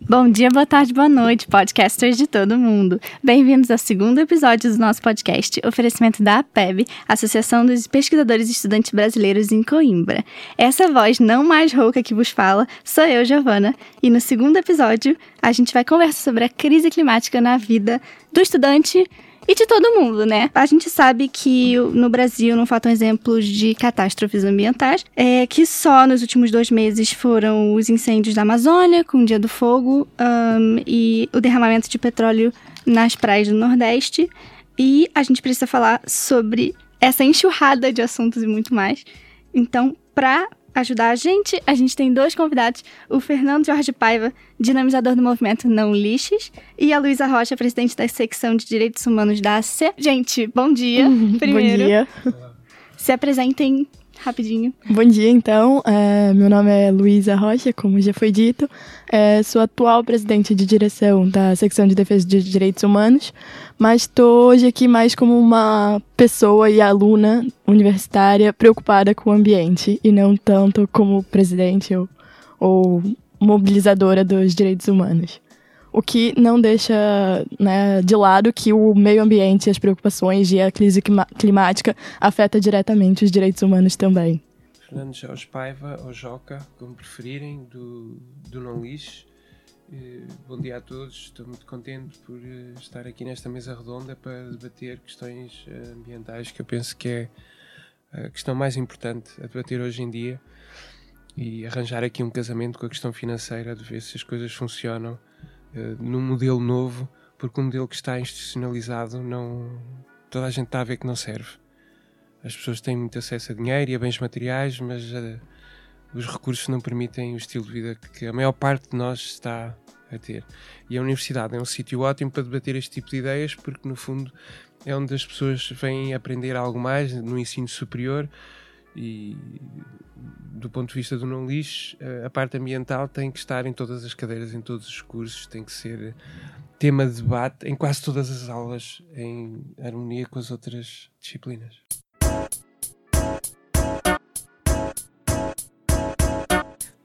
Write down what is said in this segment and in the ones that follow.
Bom dia, boa tarde, boa noite, podcasters de todo mundo. Bem-vindos ao segundo episódio do nosso podcast, oferecimento da APEB, Associação dos Pesquisadores e Estudantes Brasileiros em Coimbra. Essa voz não mais rouca que vos fala sou eu, Giovana, e no segundo episódio a gente vai conversar sobre a crise climática na vida do estudante e de todo mundo, né? A gente sabe que no Brasil não faltam exemplos de catástrofes ambientais, é, que só nos últimos dois meses foram os incêndios da Amazônia, com o Dia do Fogo, um, e o derramamento de petróleo nas praias do Nordeste. E a gente precisa falar sobre essa enxurrada de assuntos e muito mais. Então, para ajudar a gente, a gente tem dois convidados: o Fernando Jorge Paiva, dinamizador do movimento Não Lixes, e a Luísa Rocha, presidente da secção de Direitos Humanos da ACE. Gente, bom dia. Primeiro, bom dia. Se apresentem rapidinho. Bom dia, então. É, meu nome é Luísa Rocha, como já foi dito. É, sou atual presidente de direção da secção de defesa de direitos humanos, mas estou hoje aqui mais como uma pessoa e aluna universitária preocupada com o ambiente e não tanto como presidente ou, ou mobilizadora dos direitos humanos. O que não deixa né, de lado que o meio ambiente, as preocupações e a crise climática afeta diretamente os direitos humanos também. Fernando Jorge Paiva, ou Joca, como preferirem, do, do Não Lixo. Eh, bom dia a todos, estou muito contente por eh, estar aqui nesta mesa redonda para debater questões eh, ambientais que eu penso que é a questão mais importante a debater hoje em dia e arranjar aqui um casamento com a questão financeira de ver se as coisas funcionam uh, num modelo novo, porque o modelo que está institucionalizado não. toda a gente está a ver que não serve. As pessoas têm muito acesso a dinheiro e a bens materiais, mas uh, os recursos não permitem o estilo de vida que a maior parte de nós está a ter. E a universidade é um sítio ótimo para debater este tipo de ideias, porque no fundo é onde as pessoas vêm aprender algo mais no ensino superior e do ponto de vista do não lixo, eh, a parte ambiental tem que estar em todas as cadeiras, em todos os cursos, tem que ser tema de debate em quase todas as aulas, em harmonia com as outras disciplinas.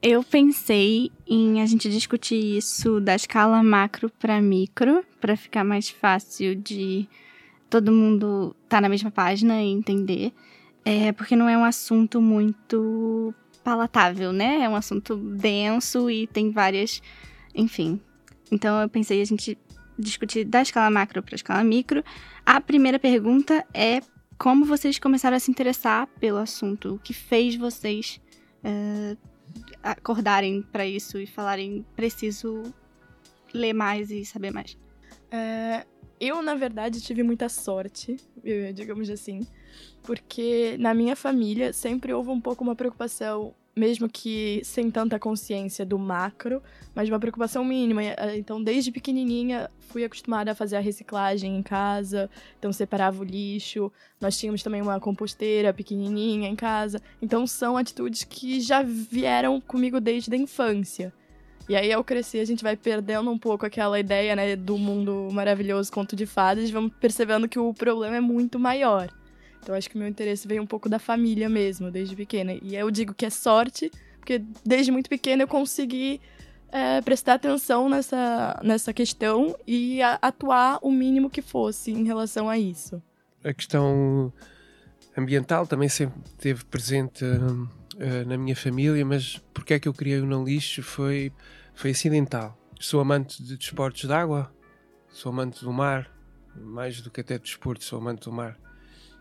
Eu pensei em a gente discutir isso da escala macro para micro, para ficar mais fácil de todo mundo estar tá na mesma página e entender. É porque não é um assunto muito palatável, né? É um assunto denso e tem várias. Enfim. Então eu pensei a gente discutir da escala macro para a escala micro. A primeira pergunta é como vocês começaram a se interessar pelo assunto? O que fez vocês uh, acordarem para isso e falarem preciso ler mais e saber mais? É, eu, na verdade, tive muita sorte, digamos assim, porque na minha família sempre houve um pouco uma preocupação, mesmo que sem tanta consciência do macro, mas uma preocupação mínima. Eh, então, desde pequenininha, fui acostumada a fazer a reciclagem em casa, então separava o lixo. Nós tínhamos também uma composteira pequenininha em casa. Então, são atitudes que já vieram comigo desde a infância. E aí, ao crescer, a gente vai perdendo um pouco aquela ideia, né, do mundo maravilhoso conto de fadas e vamos percebendo que o problema é muito maior. Então acho que meu interesse veio um pouco da família mesmo, desde pequena. E eu digo que é sorte, porque desde muito pequena eu consegui é, prestar atenção nessa, nessa questão e a, atuar o mínimo que fosse em relação a isso. A questão ambiental também sempre esteve presente uh, na minha família, mas porque é que eu criei o Não Lixo foi, foi acidental. Sou amante de desportos de água, sou amante do mar, mais do que até de desporto, sou amante do mar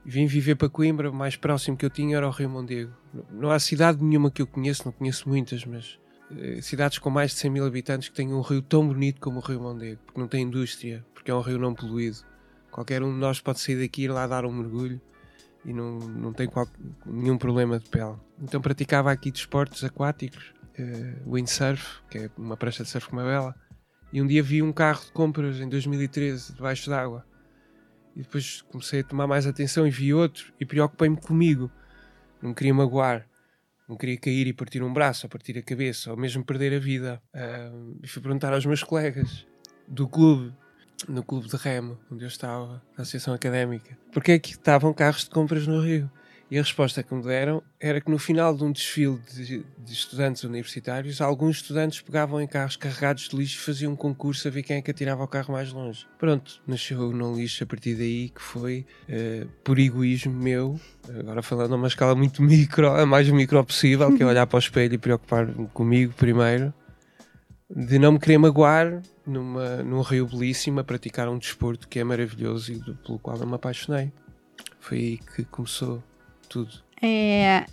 vim viver para Coimbra, o mais próximo que eu tinha era o Rio Mondego. Não há cidade nenhuma que eu conheço, não conheço muitas, mas eh, cidades com mais de 100 mil habitantes que tenham um rio tão bonito como o Rio Mondego, porque não tem indústria, porque é um rio não poluído. Qualquer um de nós pode sair daqui e ir lá dar um mergulho e não, não tem qual, nenhum problema de pele. Então praticava aqui desportos aquáticos, uh, windsurf, que é uma prancha de surf com uma vela, e um dia vi um carro de compras em 2013 debaixo d'água e depois comecei a tomar mais atenção e vi outro e preocupei-me comigo. Não queria magoar, não queria cair e partir um braço, ou partir a cabeça, ou mesmo perder a vida. Uh, e fui perguntar aos meus colegas do clube, no clube de remo, onde eu estava, na associação académica, porque é que estavam carros de compras no Rio. E a resposta que me deram era que no final de um desfile de, de, estudantes universitários, alguns estudantes pegavam em carros carregados de lixo e faziam um concurso a ver quem é que atirava o carro mais longe. Pronto, nasceu o não lixo a partir daí, que foi uh, por egoísmo meu, agora falando a uma escala muito micro, a mais micro possível, que é olhar para o espelho e preocupar comigo primeiro, de não me querer magoar numa, num rio belíssimo a praticar um desporto que é maravilhoso e do, pelo qual eu me apaixonei. Foi aí que começou tudo. É,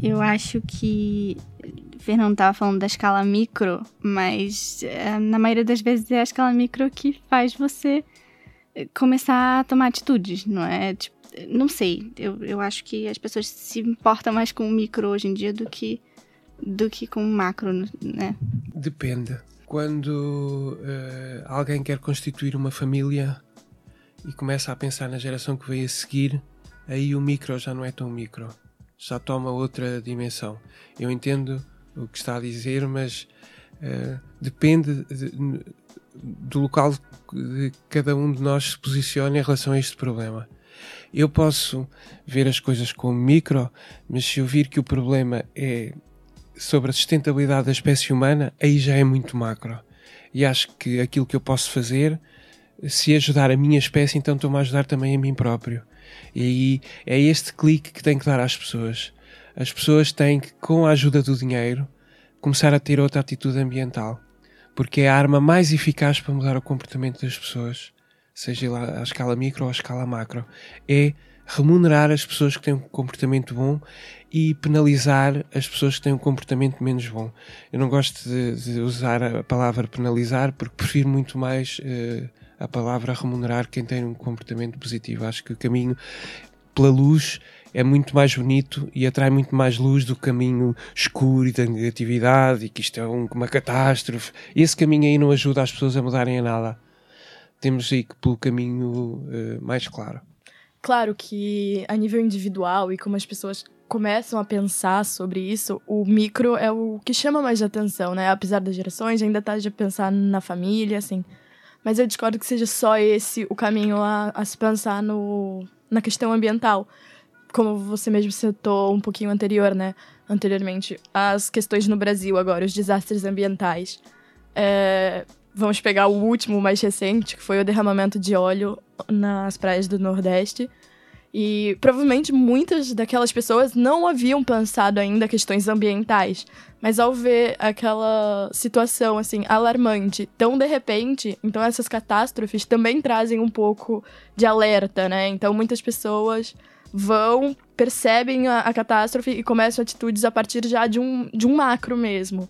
eu acho que o Fernando estava falando da escala micro, mas é, na maioria das vezes é a escala micro que faz você começar a tomar atitudes, não é? Tipo, não sei, eu, eu acho que as pessoas se importam mais com o micro hoje em dia do que, do que com o macro, né? Depende. Quando uh, alguém quer constituir uma família e começa a pensar na geração que vem a seguir, aí o micro já não é tão micro, já toma outra dimensão. Eu entendo o que está a dizer, mas uh, depende de, do local que cada um de nós se posiciona em relação a este problema. Eu posso ver as coisas como micro, mas se eu vir que o problema é sobre a sustentabilidade da espécie humana, aí já é muito macro. E acho que aquilo que eu posso fazer, se ajudar a minha espécie, então estou-me a ajudar também a mim próprio. E é este clique que tem que dar às pessoas. As pessoas têm que, com a ajuda do dinheiro, começar a ter outra atitude ambiental. Porque é a arma mais eficaz para mudar o comportamento das pessoas, seja lá à escala micro ou à escala macro. É remunerar as pessoas que têm um comportamento bom e penalizar as pessoas que têm um comportamento menos bom. Eu não gosto de, de usar a palavra penalizar porque prefiro muito mais uh, a palavra remunerar quem tem um comportamento positivo. Acho que o caminho pela luz é muito mais bonito e atrai muito mais luz do caminho escuro e da negatividade e que isto é um, uma catástrofe. Esse caminho aí não ajuda as pessoas a mudarem a nada. Temos aí que pelo caminho uh, mais claro. Claro que a nível individual e como as pessoas começam a pensar sobre isso, o micro é o que chama mais atenção, né? Apesar das gerações, ainda tá de pensar na família, assim. Mas eu discordo que seja só esse o caminho a, a se pensar no, na questão ambiental. Como você mesmo citou um pouquinho anterior, né? Anteriormente, as questões no Brasil agora, os desastres ambientais. É, vamos pegar o último, mais recente, que foi o derramamento de óleo nas praias do Nordeste. E provavelmente muitas daquelas pessoas não haviam pensado ainda questões ambientais, mas ao ver aquela situação assim alarmante, tão de repente, então essas catástrofes também trazem um pouco de alerta, né? Então muitas pessoas vão, percebem a, a catástrofe e começam atitudes a partir já de um, de um macro mesmo.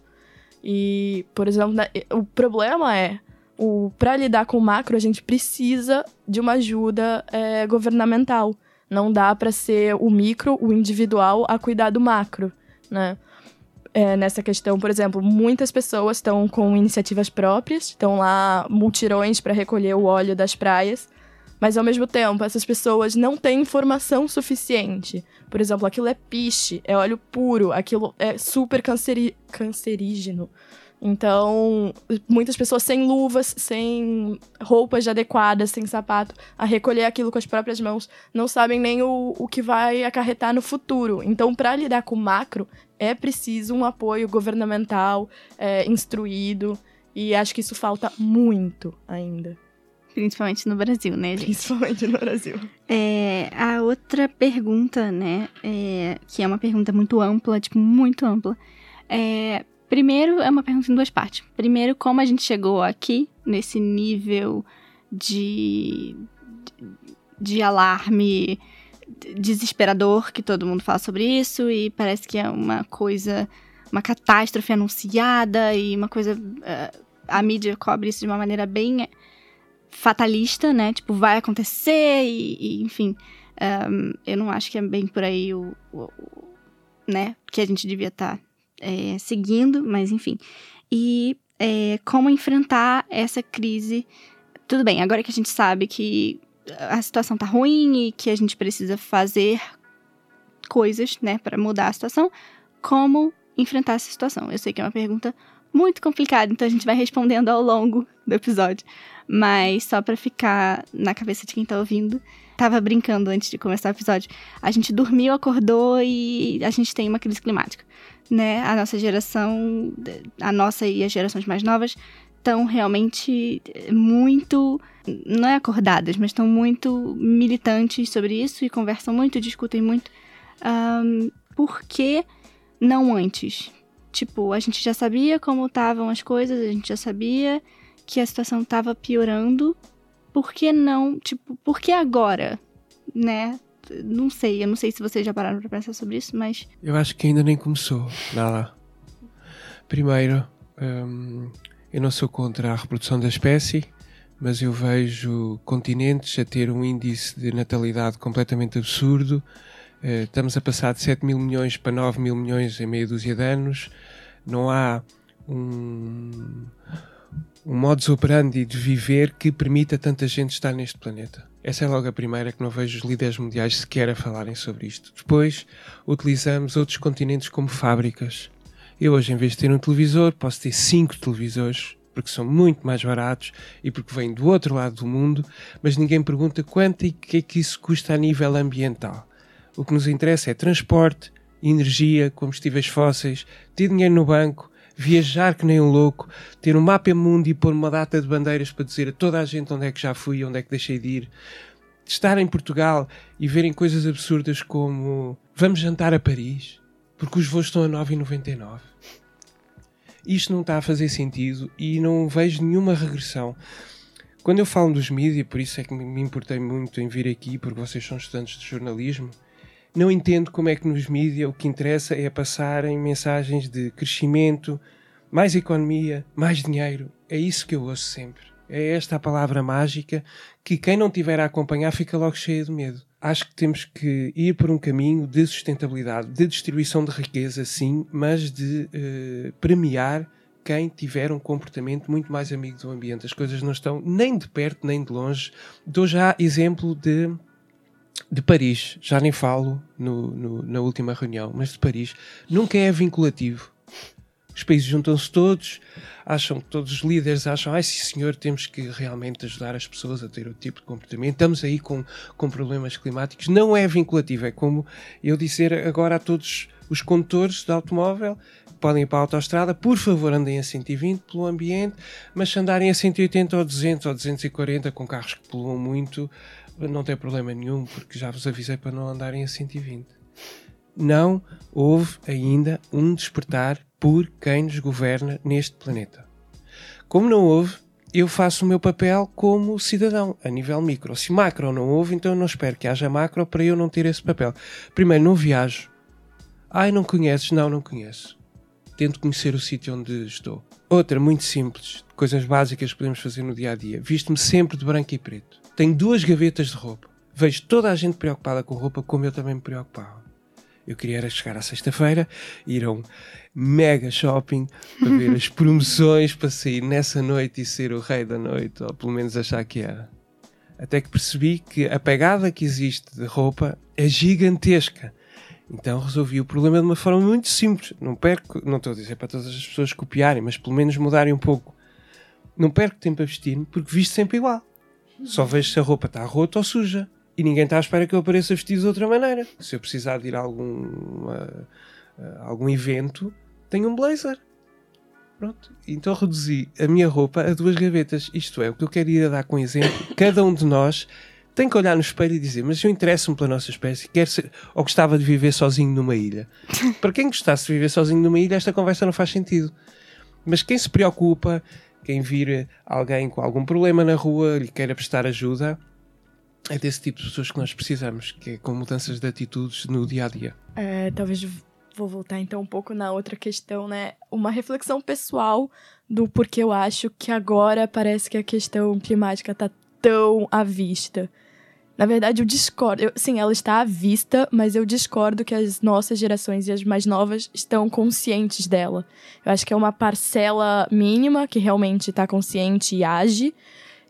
E, por exemplo, né, o problema é o para lidar com o macro a gente precisa de uma ajuda é, governamental não dá para ser o micro, o individual, a cuidar do macro, né? É, nessa questão, por exemplo, muitas pessoas estão com iniciativas próprias, estão lá multirões para recolher o óleo das praias, mas ao mesmo tempo essas pessoas não têm informação suficiente. Por exemplo, aquilo é piche, é óleo puro, aquilo é super canceri cancerígeno. Então, muitas pessoas sem luvas, sem roupas adequadas, sem sapato, a recolher aquilo com as próprias mãos, não sabem nem o, o que vai acarretar no futuro. Então, para lidar com o macro, é preciso um apoio governamental, é, instruído, e acho que isso falta muito ainda. Principalmente no Brasil, né, gente? Principalmente no Brasil. É, a outra pergunta, né, é, que é uma pergunta muito ampla, tipo, muito ampla, é Primeiro, é uma pergunta em duas partes. Primeiro, como a gente chegou aqui, nesse nível de, de alarme desesperador que todo mundo fala sobre isso e parece que é uma coisa, uma catástrofe anunciada e uma coisa. Uh, a mídia cobre isso de uma maneira bem fatalista, né? Tipo, vai acontecer e, e enfim. Um, eu não acho que é bem por aí o, o, o né? Que a gente devia estar tá é, seguindo, mas enfim. E é, como enfrentar essa crise. Tudo bem, agora que a gente sabe que a situação tá ruim e que a gente precisa fazer coisas, né, para mudar a situação, como enfrentar essa situação? Eu sei que é uma pergunta muito complicado, então a gente vai respondendo ao longo do episódio. Mas só para ficar na cabeça de quem tá ouvindo, tava brincando antes de começar o episódio. A gente dormiu, acordou e a gente tem uma crise climática, né? A nossa geração, a nossa e as gerações mais novas estão realmente muito, não é acordadas, mas estão muito militantes sobre isso e conversam muito, discutem muito. Um, por que não antes? Tipo, a gente já sabia como estavam as coisas, a gente já sabia que a situação estava piorando. Por que não, tipo, por que agora, né? Não sei, eu não sei se vocês já pararam para pensar sobre isso, mas eu acho que ainda nem começou. Nada. Primeiro, hum, eu não sou contra a reprodução da espécie, mas eu vejo continentes a ter um índice de natalidade completamente absurdo eh, estamos a passar de 7 mil milhões para 9 mil milhões em meia dúzia de anos. Não há um, um modus operandi de viver que permita tanta gente estar neste planeta. Essa é logo a primeira que não vejo os líderes mundiais sequer a falarem sobre isto. Depois, utilizamos outros continentes como fábricas. Eu hoje, em vez de ter um televisor, posso ter cinco televisores, porque são muito mais baratos e porque vêm do outro lado do mundo, mas ninguém pergunta quanto e o que é que isso custa a nível ambiental. O que nos interessa é transporte, energia, combustíveis fósseis, ter dinheiro no banco, viajar que nem um louco, ter um mapa mundo e pôr uma data de bandeiras para dizer a toda a gente onde é que já fui, onde é que deixei de ir. Estar em Portugal e verem coisas absurdas como vamos jantar a Paris, porque os voos estão a 9,99. Isto não está a fazer sentido e não vejo nenhuma regressão. Quando eu falo dos mídias, por isso é que me importei muito em vir aqui, porque vocês são estudantes de jornalismo, não entendo como é que nos mídias o que interessa é passarem mensagens de crescimento, mais economia, mais dinheiro. É isso que eu ouço sempre. É esta a palavra mágica que quem não tiver a acompanhar fica logo cheio de medo. Acho que temos que ir por um caminho de sustentabilidade, de distribuição de riqueza, sim, mas de uh, premiar quem tiver um comportamento muito mais amigo do ambiente. As coisas não estão nem de perto nem de longe. Dou já exemplo de de Paris, já nem falo no, no, na última reunião, mas de Paris, nunca é vinculativo. Os países juntam-se todos, acham que todos os líderes acham, ai sim senhor, temos que realmente ajudar as pessoas a ter o tipo de comportamento, estamos aí com, com problemas climáticos. Não é vinculativo, é como eu dizer agora a todos os condutores de automóvel podem ir para a autostrada, por favor andem a 120 pelo ambiente, mas se andarem a 180 ou 200 ou 240 com carros que poluam muito, não tem problema nenhum, porque já vos avisei para não andarem a 120. Não houve ainda um despertar por quem nos governa neste planeta. Como não houve, eu faço o meu papel como cidadão, a nível micro. Se macro não houve, então não espero que haja macro para eu não ter esse papel. Primeiro, não viajo. Ai, não conheces? Não, não conheço. Tento conhecer o sítio onde estou. Outra, muito simples, coisas básicas que podemos fazer no dia a dia. Visto-me sempre de branco e preto. Tenho duas gavetas de roupa. Vejo toda a gente preocupada com roupa, como eu também me preocupava. Eu queria era chegar à sexta-feira, ir a um mega shopping para ver as promoções para sair nessa noite e ser o rei da noite, ou pelo menos achar que era. Até que percebi que a pegada que existe de roupa é gigantesca. Então resolvi o problema de uma forma muito simples. Não perco, não estou a dizer para todas as pessoas copiarem, mas pelo menos mudarem um pouco. Não perco tempo a vestir-me porque visto sempre igual. Só vejo se a roupa está rota ou suja. E ninguém está à espera que eu apareça vestido de outra maneira. Se eu precisar de ir a algum, a, a algum evento, tenho um blazer. Pronto. Então reduzi a minha roupa a duas gavetas. Isto é, o que eu quero ir a dar com exemplo. Cada um de nós tem que olhar no espelho e dizer: Mas eu interesso-me pela nossa espécie, quer ser, ou gostava de viver sozinho numa ilha. Para quem gostasse de viver sozinho numa ilha, esta conversa não faz sentido. Mas quem se preocupa quem vir alguém com algum problema na rua lhe queira prestar ajuda, é desse tipo de pessoas que nós precisamos, que é com mudanças de atitudes no dia a dia. É, talvez vou voltar então um pouco na outra questão, né? Uma reflexão pessoal do porquê eu acho que agora parece que a questão climática tá tão à vista. Na verdade, eu discordo. Eu, sim, ela está à vista, mas eu discordo que as nossas gerações e as mais novas estão conscientes dela. Eu acho que é uma parcela mínima que realmente está consciente e age.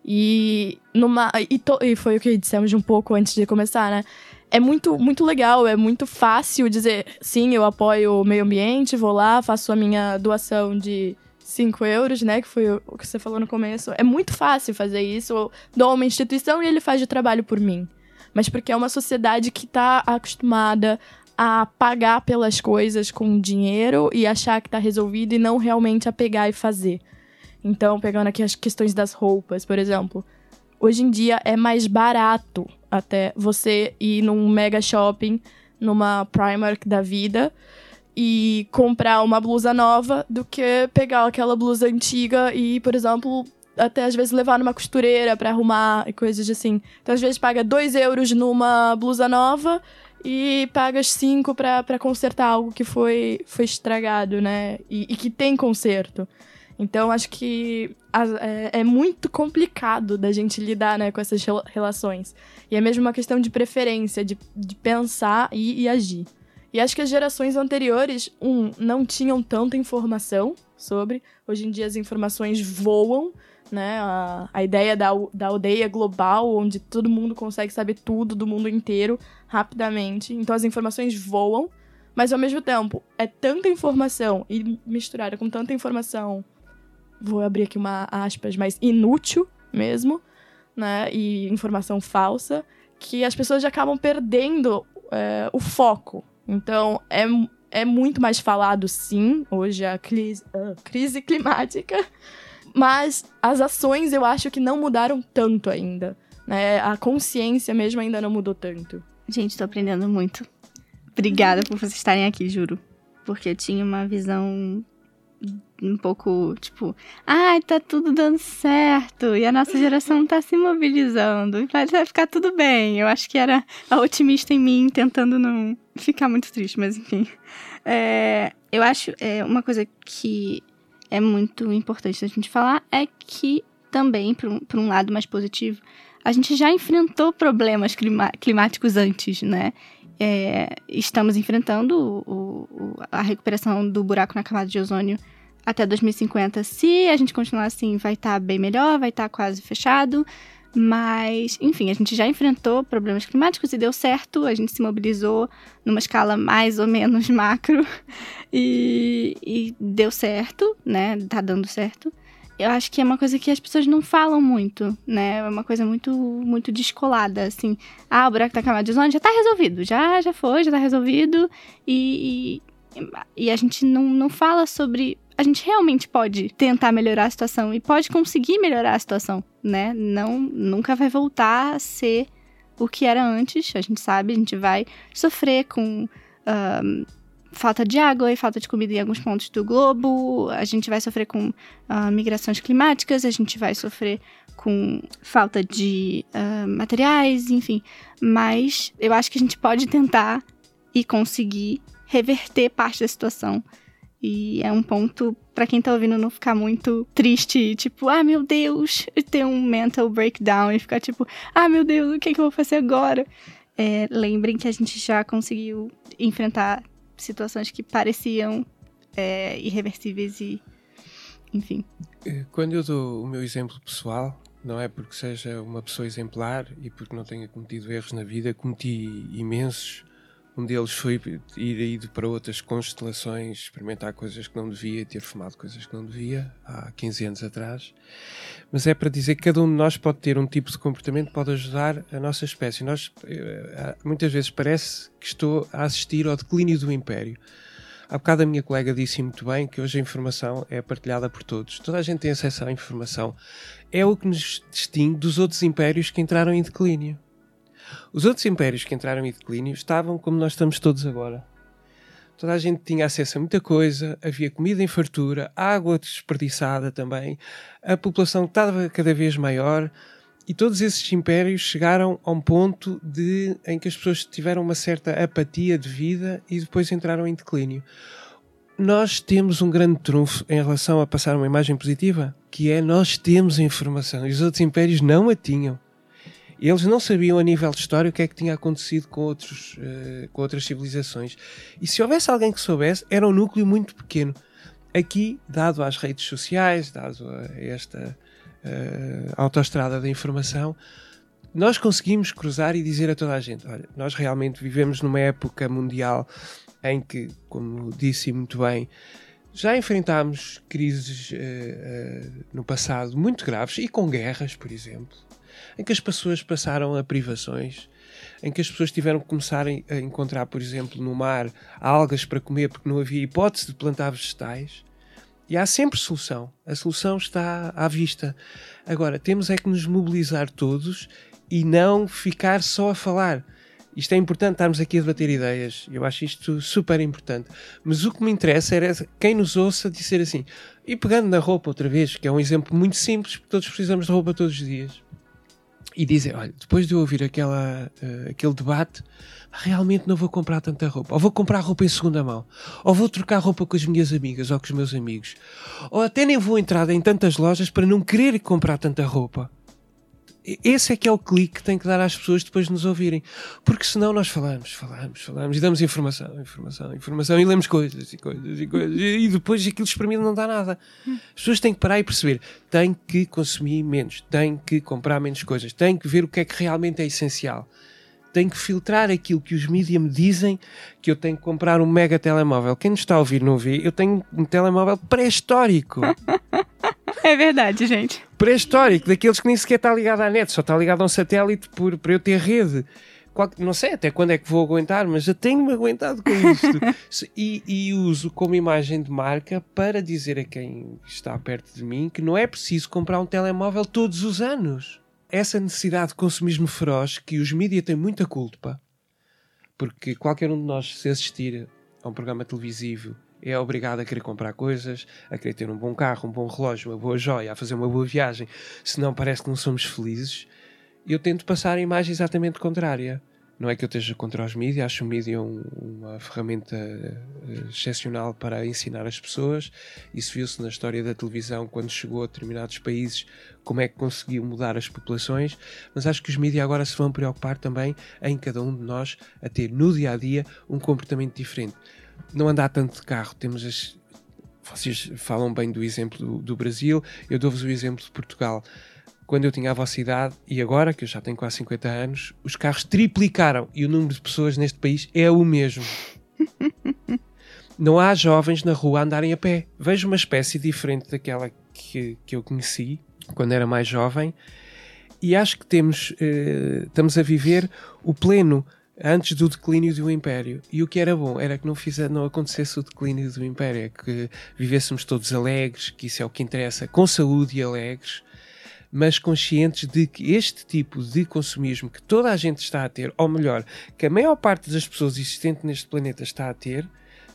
E, numa, e, to, e foi o que dissemos um pouco antes de começar, né? É muito, muito legal, é muito fácil dizer sim, eu apoio o meio ambiente, vou lá, faço a minha doação de 5 euros, né? Que foi o que você falou no começo. É muito fácil fazer isso. Eu dou uma instituição e ele faz o trabalho por mim. Mas porque é uma sociedade que tá acostumada a pagar pelas coisas com dinheiro e achar que tá resolvido e não realmente a pegar e fazer. Então, pegando aqui as questões das roupas, por exemplo. Hoje em dia é mais barato até você ir num mega shopping, numa Primark da vida e comprar uma blusa nova do que pegar aquela blusa antiga e, por exemplo, até às vezes levar numa costureira para arrumar coisas assim. Então, às vezes, paga 2 euros numa blusa nova e pagas 5 para consertar algo que foi, foi estragado, né? E, e que tem conserto. Então, acho que é, é, muito complicado da gente lidar né, com essas relações. E é mesmo uma questão de preferência, de, de pensar e, e agir. E acho que as gerações anteriores, um, não tinham tanta informação sobre. Hoje em dia as informações voam, né? A, a ideia da, da aldeia global, onde todo mundo consegue saber tudo do mundo inteiro rapidamente. Então as informações voam, mas ao mesmo tempo é tanta informação e misturada com tanta informação, vou abrir aqui uma aspas, mas inútil mesmo, né? E informação falsa, que as pessoas já acabam perdendo é, o foco então, é, é muito mais falado, sim, hoje a crise, crise climática, mas as ações eu acho que não mudaram tanto ainda. Né? A consciência mesmo ainda não mudou tanto. Gente, tô aprendendo muito. Obrigada por vocês estarem aqui, juro. Porque eu tinha uma visão um pouco, tipo, ai, tá tudo dando certo, e a nossa geração tá se mobilizando, e vai ficar tudo bem. Eu acho que era a otimista em mim tentando não ficar muito triste, mas enfim. É, eu acho é, uma coisa que é muito importante a gente falar é que também, por um, por um lado mais positivo, a gente já enfrentou problemas clima climáticos antes, né? É, estamos enfrentando o, o, a recuperação do buraco na camada de ozônio até 2050. Se a gente continuar assim, vai estar tá bem melhor, vai estar tá quase fechado. Mas, enfim, a gente já enfrentou problemas climáticos e deu certo. A gente se mobilizou numa escala mais ou menos macro e, e deu certo, né? Tá dando certo. Eu acho que é uma coisa que as pessoas não falam muito, né? É uma coisa muito, muito descolada, assim. Ah, o buraco da camada de ozônio já tá resolvido, já, já foi, já tá resolvido. E, e, e a gente não, não fala sobre a gente realmente pode tentar melhorar a situação e pode conseguir melhorar a situação, né? Não, nunca vai voltar a ser o que era antes, a gente sabe, a gente vai sofrer com falta de água e falta de comida em alguns pontos do globo, a gente vai sofrer com uh, migrações climáticas, a gente vai sofrer com falta de uh, materiais, enfim. Mas eu acho que a gente pode tentar e conseguir reverter parte da situação e é um ponto para quem tá ouvindo não ficar muito triste, tipo, ah, meu Deus, ter um mental breakdown e ficar tipo, ah, meu Deus, o que, é que eu vou fazer agora? É, lembrem que a gente já conseguiu enfrentar situações que pareciam é, irreversíveis e, enfim. É, quando eu dou o meu exemplo pessoal, não é porque seja uma pessoa exemplar e porque não tenha cometido erros na vida, cometi imensos um deles foi ir ido para outras constelações, experimentar coisas que não devia, ter fumado coisas que não devia, há 15 anos atrás. Mas é para dizer que cada um de nós pode ter um tipo de comportamento que pode ajudar a nossa espécie. Nós, eh, muitas vezes parece que estou a assistir ao declínio do Império. Há bocado a minha colega disse muito bem que hoje a informação é partilhada por todos. Toda a gente tem acesso à informação. É o que nos distingue dos outros impérios que entraram em declínio. Os outros impérios que entraram em declínio estavam como nós estamos todos agora. Toda a gente tinha acesso a muita coisa, havia comida em fartura, água desperdiçada também, a população estava cada vez maior e todos esses impérios chegaram a um ponto de, em que as pessoas tiveram uma certa apatia de vida e depois entraram em declínio. Nós temos um grande trunfo em relação a passar uma imagem positiva, que é nós temos a informação e os outros impérios não a tinham. Eles não sabiam a nível de história o que é que tinha acontecido com, outros, uh, com outras civilizações. E se houvesse alguém que soubesse, era um núcleo muito pequeno. Aqui, dado às redes sociais, dado a esta uh, autoestrada da informação, nós conseguimos cruzar e dizer a toda a gente: olha, nós realmente vivemos numa época mundial em que, como disse muito bem, Já enfrentámos crises uh, uh, no passado muito graves e com guerras, por exemplo, em que as pessoas passaram a privações, em que as pessoas tiveram que começar a encontrar, por exemplo, no mar algas para comer porque não havia hipótese de plantar vegetais. E há sempre solução. A solução está à vista. Agora, temos é que nos mobilizar todos e não ficar só a falar. Isto é importante estarmos aqui a debater ideias. Eu acho isto super importante. Mas o que me interessa era quem nos ouça dizer assim. E pegando na roupa outra vez, que é um exemplo muito simples, porque todos precisamos de roupa todos os dias. E dizer, olha, depois de eu ouvir aquela, uh, aquele debate, realmente não vou comprar tanta roupa. Ou vou comprar roupa em segunda mão. Ou vou trocar roupa com as minhas amigas ou com os meus amigos. Ou até nem vou entrar em tantas lojas para não querer comprar tanta roupa. Esse é que é o clique que tem que dar às pessoas depois de nos ouvirem. Porque senão nós falamos, falamos, falamos e damos informação, informação, informação e lemos coisas e coisas e coisas e depois aquilo mim não dá nada. As pessoas têm que parar e perceber. Têm que consumir menos, têm que comprar menos coisas, têm que ver o que é que realmente é essencial. Tenho que filtrar aquilo que os mídias me dizem que eu tenho que comprar um mega telemóvel. Quem nos está a ouvir não vê, eu tenho um telemóvel pré-histórico. É verdade, gente. Pré-histórico, daqueles que nem sequer está ligado à net, só está ligado a um satélite por, para eu ter rede. Não sei até quando é que vou aguentar, mas já tenho-me aguentado com isto. e, e uso como imagem de marca para dizer a quem está perto de mim que não é preciso comprar um telemóvel todos os anos. Essa necessidade de consumismo feroz que os mídias têm muita culpa, porque qualquer um de nós, se assistir a um programa televisivo é obrigado a querer comprar coisas, a querer ter um bom carro, um bom relógio, uma boa joia, a fazer uma boa viagem, senão parece que não somos felizes. Eu tento passar a imagem exatamente contrária. Não é que eu esteja contra os mídias, acho o mídia um, uma ferramenta uh, excepcional para ensinar as pessoas. Isso viu-se na história da televisão quando chegou a determinados países, como é que conseguiu mudar as populações. Mas acho que os mídias agora se vão preocupar também em cada um de nós a ter no dia a dia um comportamento diferente não andar tanto de carro. Temos as. Vocês falam bem do exemplo do, do Brasil, eu dou-vos o exemplo de Portugal. Quando eu tinha a vossa idade, e agora, que eu já tenho quase 50 anos, os carros triplicaram e o número de pessoas neste país é o mesmo. não há jovens na rua a andarem a pé. Vejo uma espécie diferente daquela que, que eu conheci quando era mais jovem e acho que temos, eh, estamos a viver o pleno antes do declínio do Império. E o que era bom era que não, fizer, não acontecesse o declínio do Império, é que vivêssemos todos alegres, que isso é o que interessa, com saúde e alegres, mas conscientes de que este tipo de consumismo que toda a gente está a ter, ou melhor, que a maior parte das pessoas existentes neste planeta está a ter,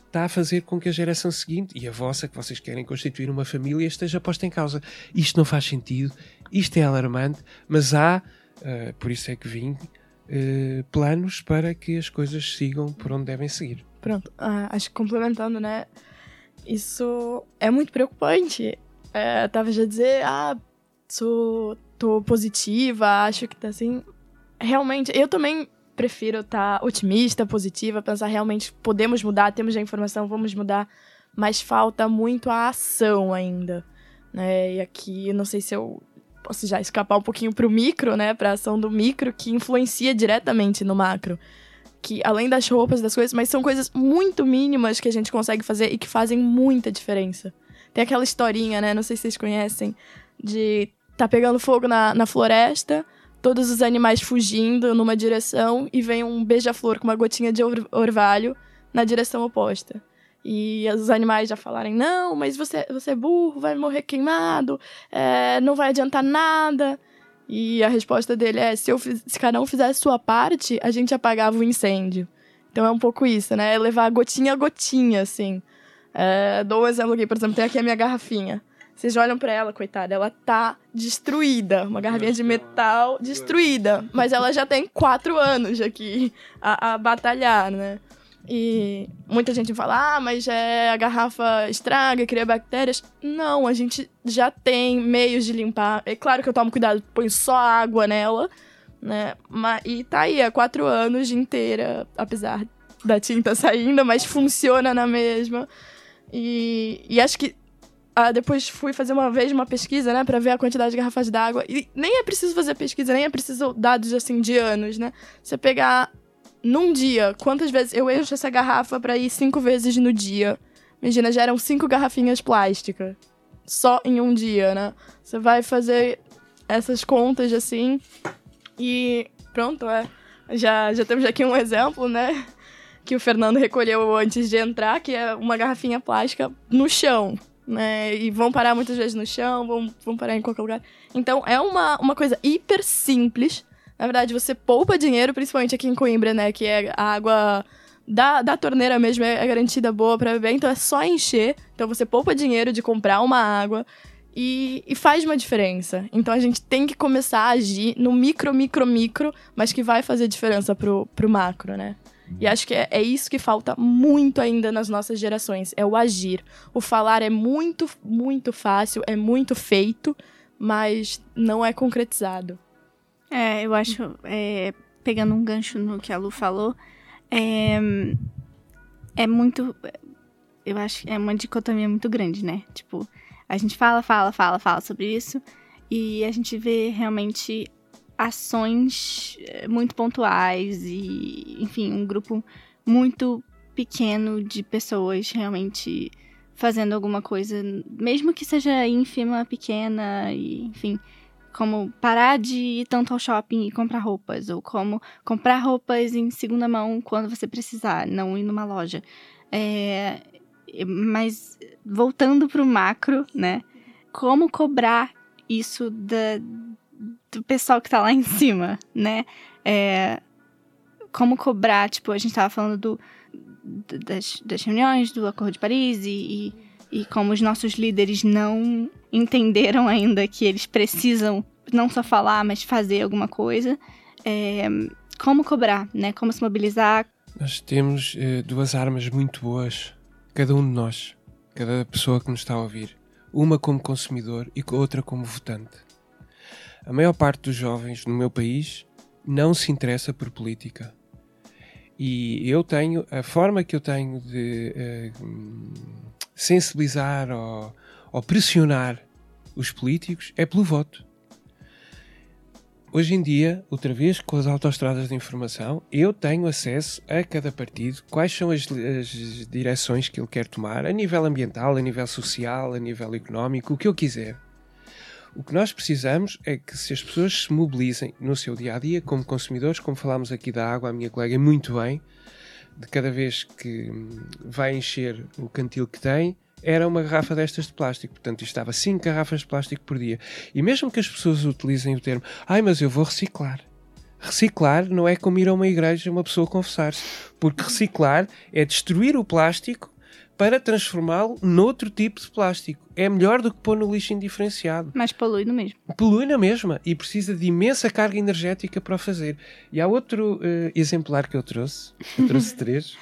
está a fazer com que a geração seguinte e a vossa, que vocês querem constituir uma família, esteja posta em causa. Isto não faz sentido, isto é alarmante, mas há, uh, por isso é que vim, eh, planos para que as coisas sigam por onde devem seguir. Pronto, ah, acho que complementando, né? Isso é muito preocupante. É, tava já dizer, ah, sou, tô positiva, acho que tá assim. Realmente, eu também prefiro estar tá otimista, positiva, pensar realmente podemos mudar, temos a informação, vamos mudar, mas falta muito a ação ainda. Né? E aqui, não sei se eu posso já escapar um pouquinho pro micro, né? Pra ação do micro, que influencia diretamente no macro. Que além das roupas, das coisas, mas são coisas muito mínimas que a gente consegue fazer e que fazem muita diferença. Tem aquela historinha, né? Não sei se vocês conhecem, de tá pegando fogo na, na floresta, todos os animais fugindo numa direção e vem um beija-flor com uma gotinha de orvalho na direção oposta. E os animais já falarem, não, mas você, você é burro, vai morrer queimado, é, não vai adiantar nada. E a resposta dele é, se, eu, se cada um fizesse sua parte, a gente apagava o incêndio. Então é um pouco isso, né? É levar gotinha a gotinha, assim. É, dou um exemplo aqui, por exemplo, tem aqui a minha garrafinha. Vocês olham para ela, coitada, ela tá destruída. Uma garrafinha de metal destruída. Mas ela já tem quatro anos aqui a, a batalhar, né? E muita gente fala, ah, mas é, a garrafa estraga, cria bactérias. Não, a gente já tem meios de limpar. É claro que eu tomo cuidado, põe só água nela, né? E tá aí, há quatro anos inteira, apesar da tinta saindo, mas funciona na mesma. E, e acho que ah, depois fui fazer uma vez uma pesquisa, né, para ver a quantidade de garrafas d'água. E nem é preciso fazer pesquisa, nem é preciso dados assim de anos, né? Você pegar num dia, quantas vezes eu encho essa garrafa para ir cinco vezes no dia? Imagina, já eram cinco garrafinhas plásticas. Só em um dia, né? Você vai fazer essas contas assim. E pronto, é. Já, já temos aqui um exemplo, né? Que o Fernando recolheu antes de entrar, que é uma garrafinha plástica no chão. Né? E vão parar muitas vezes no chão, vão, vão parar em qualquer lugar. Então é uma, uma coisa hiper simples. Na verdade, você poupa dinheiro, principalmente aqui em Coimbra, né? Que é a água da, da torneira mesmo é, é garantida boa para beber, então é só encher. Então você poupa dinheiro de comprar uma água e, e, faz uma diferença. Então a gente tem que começar a agir no micro, micro, micro, mas que vai fazer diferença pro, pro macro, né? E acho que é, é isso que falta muito ainda nas nossas gerações, é o agir. O falar é muito, muito fácil, é muito feito, mas não é concretizado. É, eu acho, é, pegando um gancho no que a Lu falou, é, é muito. Eu acho que é uma dicotomia muito grande, né? Tipo, a gente fala, fala, fala, fala sobre isso e a gente vê realmente ações eh, muito pontuais e, enfim, um grupo muito pequeno de pessoas realmente fazendo alguma coisa, mesmo que seja ínfima, pequena, e, enfim, como parar de ir tanto ao shopping e comprar roupas, ou como comprar roupas em segunda mão quando você precisar, não ir numa loja. É, mas voltando para o macro, né? Como cobrar isso da, do pessoal que está lá em cima, né? É, como cobrar, tipo, a gente estava falando do, das, das reuniões do Acordo de Paris e, e, e como os nossos líderes não entenderam ainda que eles precisam não só falar, mas fazer alguma coisa. É, como cobrar, né? Como se mobilizar. Nós temos eh, duas armas muito boas, cada um de nós, cada pessoa que nos está a ouvir. Uma como consumidor e outra como votante. A maior parte dos jovens no meu país não se interessa por política. E eu tenho, a forma que eu tenho de uh, sensibilizar ou, ou pressionar os políticos é pelo voto. Hoje em dia, outra vez com as autoestradas de informação, eu tenho acesso a cada partido, quais são as, as, direções que ele quer tomar, a nível ambiental, a nível social, a nível económico, o que eu quiser. O que nós precisamos é que se as pessoas se mobilizem no seu dia a dia, como consumidores, como falámos aqui da água, a minha colega muito bem, de cada vez que vai encher o cantil que tem, era uma garrafa destas de plástico. Portanto, estava 5 garrafas de plástico por dia. E mesmo que as pessoas utilizem o termo, ai, mas eu vou reciclar. Reciclar não é como ir a uma igreja uma pessoa confessar-se. Porque reciclar é destruir o plástico para transformá-lo noutro tipo de plástico. É melhor do que pôr no lixo indiferenciado. Mas polui no mesmo. Polui na mesma e precisa de imensa carga energética para o fazer. E há outro uh, exemplar que eu trouxe, eu trouxe três,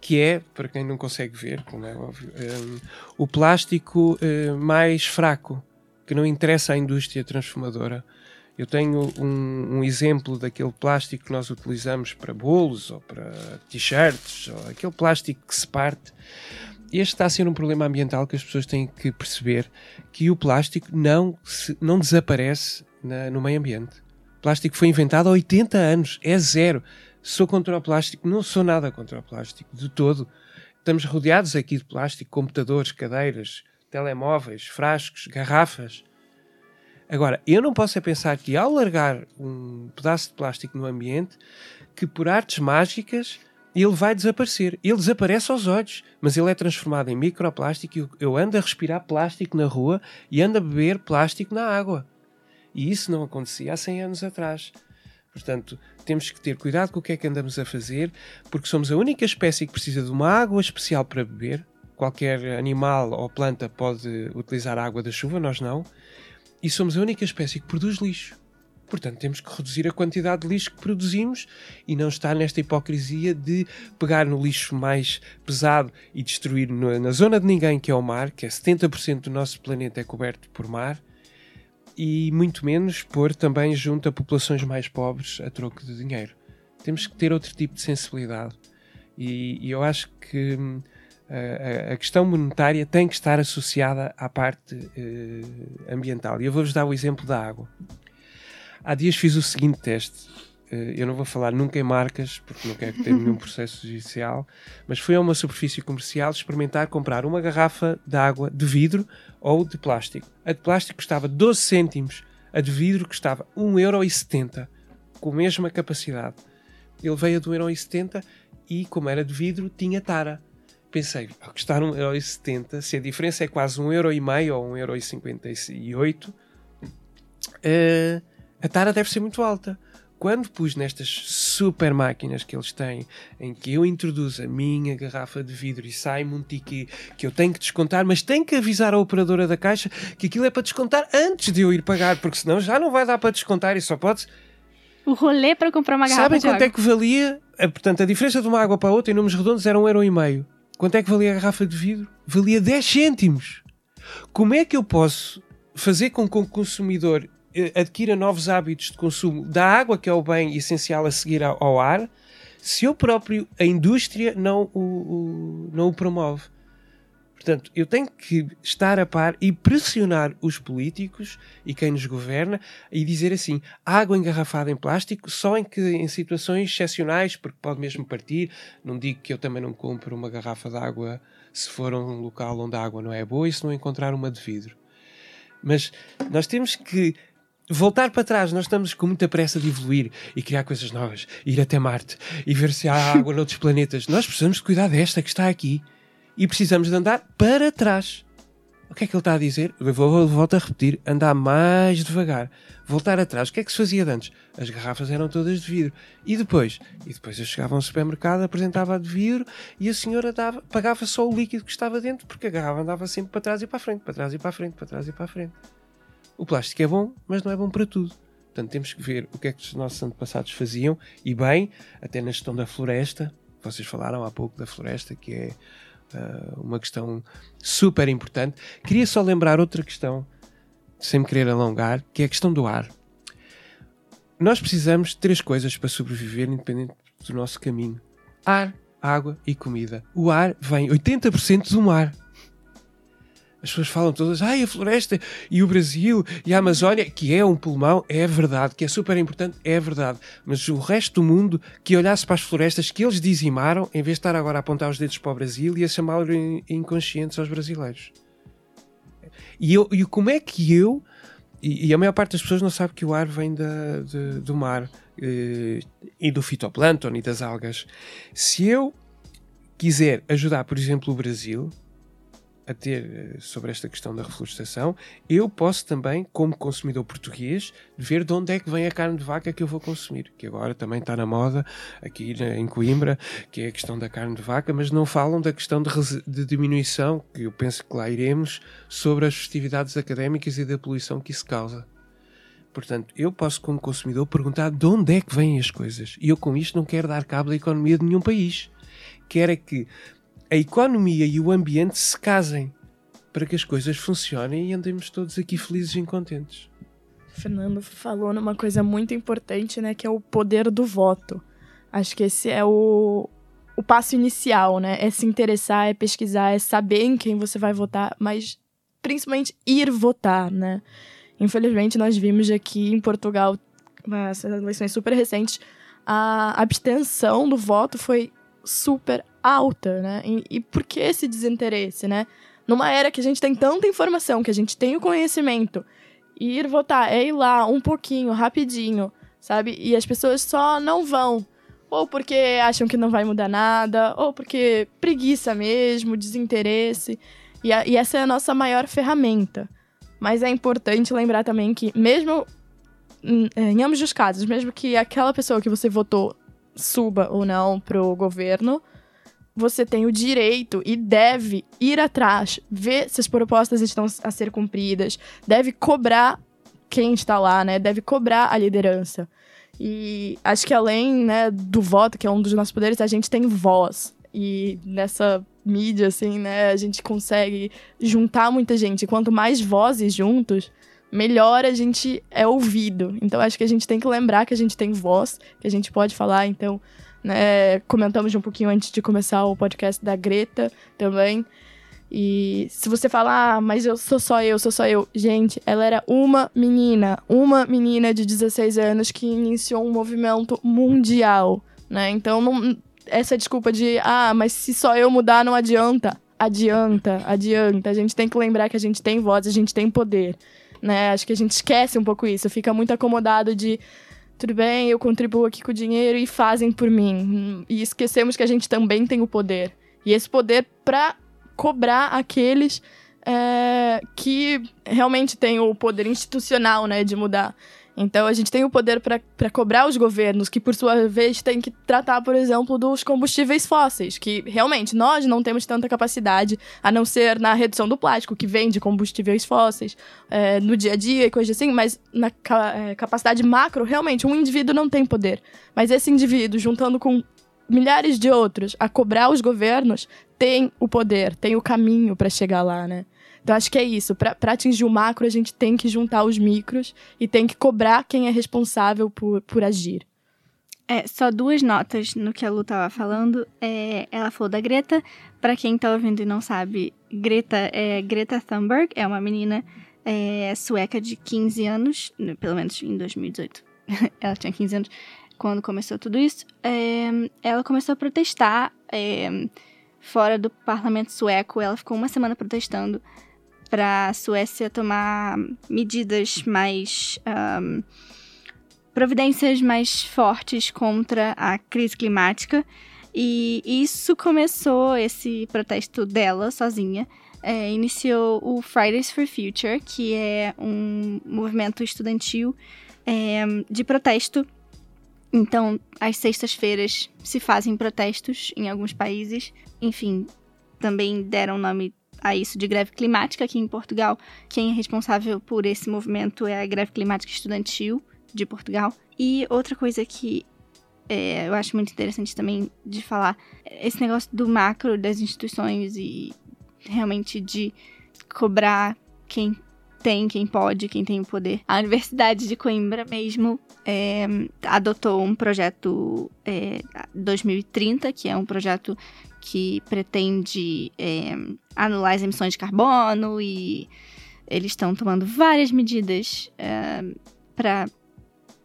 que é, para quem não consegue ver, como é óbvio, um, o plástico uh, mais fraco, que não interessa à indústria transformadora. Eu tenho um, um, exemplo daquele plástico que nós utilizamos para bolos ou para t-shirts, ou aquele plástico que se parte. Este está a ser um problema ambiental que as pessoas têm que perceber que o plástico não, se, não desaparece na, no meio ambiente. O plástico foi inventado há 80 anos, é zero. Sou contra o plástico? Não sou nada contra o plástico, de todo. Estamos rodeados aqui de plástico, computadores, cadeiras, telemóveis, frascos, garrafas. Agora, eu não posso é pensar que ao largar um pedaço de plástico no ambiente, que por artes mágicas ele vai desaparecer. Ele desaparece aos olhos, mas ele é transformado em microplástico e eu ando a respirar plástico na rua e ando a beber plástico na água. E isso não acontecia há 100 anos atrás. Portanto, temos que ter cuidado com o que é que andamos a fazer, porque somos a única espécie que precisa de uma água especial para beber. Qualquer animal ou planta pode utilizar a água da chuva, nós não. E somos a única espécie que produz lixo. Portanto, temos que reduzir a quantidade de lixo que produzimos e não estar nesta hipocrisia de pegar no lixo mais pesado e destruir na zona de ninguém, que é o mar, que é 70% do nosso planeta é coberto por mar, e muito menos pôr também junto a populações mais pobres a troco de dinheiro. Temos que ter outro tipo de sensibilidade. E, e eu acho que hum, a, a, questão monetária tem que estar associada à parte uh, ambiental. E eu vou-vos dar o exemplo da água. Há dias fiz o seguinte teste. eh, eu não vou falar nunca em marcas, porque não quero ter nenhum processo judicial, mas fui a uma superfície comercial experimentar comprar uma garrafa de água de vidro ou de plástico. A de plástico custava 12 cêntimos, a de vidro custava 1,70€, com a mesma capacidade. Ele veio a de 1,70€ e, como era de vidro, tinha tara. Pensei, ao custar 1,70€, se a diferença é quase 1,5€ ou 1,58€, uh, a tara deve ser muito alta quando pus nestas super máquinas que eles têm, em que eu introduzo a minha garrafa de vidro e sai-me um ticket que eu tenho que descontar, mas tenho que avisar a operadora da caixa que aquilo é para descontar antes de eu ir pagar, porque senão já não vai dar para descontar e só pode. O rolê para comprar uma garrafa Sabem quanto água. é que valia? a- Portanto, a diferença de uma água para a outra em números redondos era um euro e meio. Quanto é que valia a garrafa de vidro? Valia 10 cêntimos. Como é que eu posso fazer com que o consumidor eh, adquira novos hábitos de consumo da água, que é o bem essencial a seguir ao, ar, se eu próprio, a indústria, não o, o- não o promove? Portanto, eu tenho que estar a par e pressionar os políticos e quem nos governa e dizer assim: água engarrafada em plástico só em que em situações excepcionais, porque pode mesmo partir. Não digo que eu também não compro uma garrafa de água se for a um local onde a água não é boa e se não encontrar uma de vidro. Mas nós temos que voltar para trás. Nós estamos com muita pressa de evoluir e criar coisas novas, ir até Marte e ver se há água noutros planetas. Nós precisamos de cuidar desta que está aqui e precisamos de andar para trás. O que é que ele está a dizer? Eu vou, volto a repetir: andar mais devagar, voltar atrás. O que é que se fazia antes? As garrafas eram todas de vidro. E depois? E depois eu chegava a um supermercado, apresentava a de vidro e a senhora dava, pagava só o líquido que estava dentro, porque a garrafa andava sempre para trás e para a frente, para trás e para a frente, para trás e para a frente. O plástico é bom, mas não é bom para tudo. Portanto, temos que ver o que é que os nossos antepassados faziam e bem, até na gestão da floresta. Vocês falaram há pouco da floresta, que é ah, uma questão super importante. Queria só lembrar outra questão, sem me querer alongar, que é a questão do ar. Nós precisamos de três coisas para sobreviver, independente do nosso caminho: ar, água e comida. O ar vem 80% do mar. As pessoas falam todas, ai, a floresta e o Brasil e a Amazónia, que é um pulmão, é verdade, que é super importante, é verdade. Mas o resto do mundo que olhasse para as florestas que eles dizimaram, em vez de estar agora a apontar os dedos para o Brasil e a chamá-los in- inconscientes aos brasileiros. E, eu, e como é que eu, e, e a maior parte das pessoas não sabe que o ar vem da, de- do mar eh, e do fitoplâncton e das algas. Se eu quiser ajudar, por exemplo, o Brasil a ter eh, sobre esta questão da reflorestação, eu posso também, como consumidor português, ver de onde é que vem a carne de vaca que eu vou consumir, que agora também está na moda aqui na- em Coimbra, que é a questão da carne de vaca, mas não falam da questão de, de diminuição, que eu penso que lá iremos, sobre as festividades académicas e da poluição que isso causa. Portanto, eu posso, como consumidor, perguntar de onde é que vêm as coisas. E eu, com isto, não quero dar cabo da economia de nenhum país. Quero é que a economia e o ambiente se casem para que as coisas funcionem e andemos todos aqui felizes e contentes. Fernando falou numa coisa muito importante, né, que é o poder do voto. Acho que esse é o, o passo inicial, né? É se interessar, é pesquisar, é saber em quem você vai votar, mas principalmente ir votar, né? Infelizmente, nós vimos aqui em Portugal, essas eleições super recentes, a abstenção do voto foi super alta, né? E, e por que esse desinteresse, né? Numa era que a gente tem tanta informação, que a gente tem o conhecimento, ir votar é ir lá um pouquinho, rapidinho, sabe? E as pessoas só não vão. Ou porque acham que não vai mudar nada, ou porque preguiça mesmo, desinteresse. E, a- e essa é a nossa maior ferramenta. Mas é importante lembrar também que, mesmo em, em ambos os casos, mesmo que aquela pessoa que você votou suba ou não pro governo, você tem o direito e deve ir atrás, ver se as propostas estão a ser cumpridas, deve cobrar quem está lá, né? Deve cobrar a liderança. E acho que além né, do voto, que é um dos nossos poderes, a gente tem voz. E nessa mídia, assim, né, a gente consegue juntar muita gente. Quanto mais vozes juntos, melhor a gente é ouvido. Então acho que a gente tem que lembrar que a gente tem voz, que a gente pode falar. Então, né, comentamos um pouquinho antes de começar o podcast da Greta também. E se você falar, ah, mas eu sou só eu, sou só eu. Gente, ela era uma menina, uma menina de 16 anos que iniciou um movimento mundial, né? Então, não, essa desculpa de, ah, mas se só eu mudar não adianta. Adianta, adianta. A gente tem que lembrar que a gente tem voz, a gente tem poder, né? Acho que a gente esquece um pouco isso, fica muito acomodado de tudo bem, eu contribuo aqui com o dinheiro e fazem por mim. E esquecemos que a gente também tem o poder. E esse poder para cobrar aqueles é, que realmente têm o poder institucional, né, de mudar. Então a gente tem o poder para cobrar os governos, que por sua vez têm que tratar, por exemplo, dos combustíveis fósseis, que realmente nós não temos tanta capacidade, a não ser na redução do plástico, que vem de combustíveis fósseis, é, no dia a dia e coisa assim, mas na ca é, capacidade macro, realmente, um indivíduo não tem poder. Mas esse indivíduo, juntando com milhares de outros, a cobrar os governos, tem o poder, tem o caminho para chegar lá, né? Então acho que é isso. Para atingir o macro, a gente tem que juntar os micros e tem que cobrar quem é responsável por, por agir. É, só duas notas no que a Lu estava falando. É, ela falou da Greta. Para quem está ouvindo e não sabe, Greta é Greta Thunberg, é uma menina é, sueca de 15 anos, pelo menos em 2018. ela tinha 15 anos quando começou tudo isso. É, ela começou a protestar é, fora do parlamento sueco. Ela ficou uma semana protestando para a Suécia tomar medidas mais. Um, providências mais fortes contra a crise climática. E isso começou, esse protesto dela sozinha, é, iniciou o Fridays for Future, que é um movimento estudantil é, de protesto. Então, às sextas-feiras se fazem protestos em alguns países. Enfim, também deram nome a isso de greve climática aqui em Portugal. Quem é responsável por esse movimento é a greve climática estudantil de Portugal. E outra coisa que é, eu acho muito interessante também de falar, esse negócio do macro das instituições e realmente de cobrar quem tem, quem pode, quem tem o poder. A Universidade de Coimbra mesmo é, adotou um projeto é, 2030, que é um projeto que pretende é, anular as emissões de carbono e eles estão tomando várias medidas é, para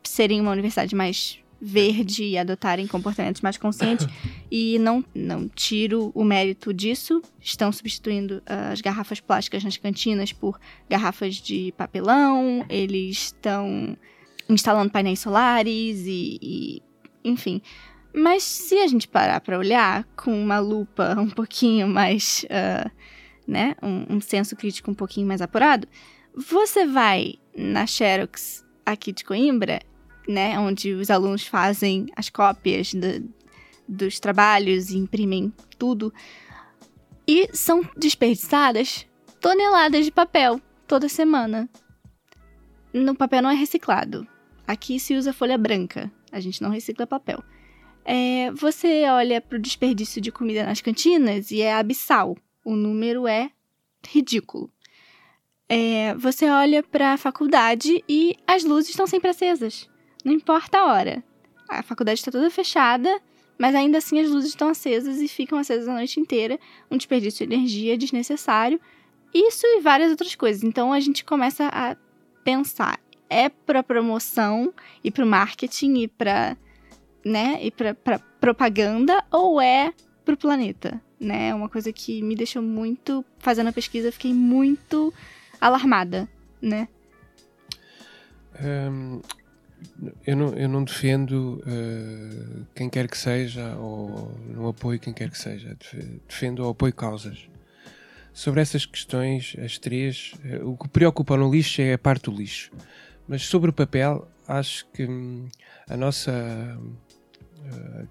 serem uma universidade mais verde e adotarem comportamentos mais conscientes. e não, não tiro o mérito disso. Estão substituindo as garrafas plásticas nas cantinas por garrafas de papelão. Eles estão instalando painéis solares e, e enfim. Mas se a gente parar para olhar com uma lupa um pouquinho mais, uh, né, um, um senso crítico um pouquinho mais apurado, você vai na Xerox aqui de Coimbra, né, onde os alunos fazem as cópias do, dos trabalhos e imprimem tudo, e são desperdiçadas toneladas de papel toda semana. No papel não é reciclado. Aqui se usa folha branca. A gente não recicla papel. É, você olha para o desperdício de comida nas cantinas e é abissal. O número é ridículo. É, você olha para a faculdade e as luzes estão sempre acesas. Não importa a hora. A faculdade está toda fechada, mas ainda assim as luzes estão acesas e ficam acesas a noite inteira. Um desperdício de energia desnecessário. Isso e várias outras coisas. Então a gente começa a pensar: é para promoção e para o marketing e para né, e para propaganda ou é para o planeta, né? É uma coisa que me deixou muito fazendo a pesquisa, fiquei muito alarmada, né? Um, eu, não, eu não defendo uh, quem quer que seja ou não apoio quem quer que seja. Defendo ou apoio causas. Sobre essas questões, as três, uh, o que preocupa no lixo é a parte do lixo. Mas sobre o papel, acho que hum, a nossa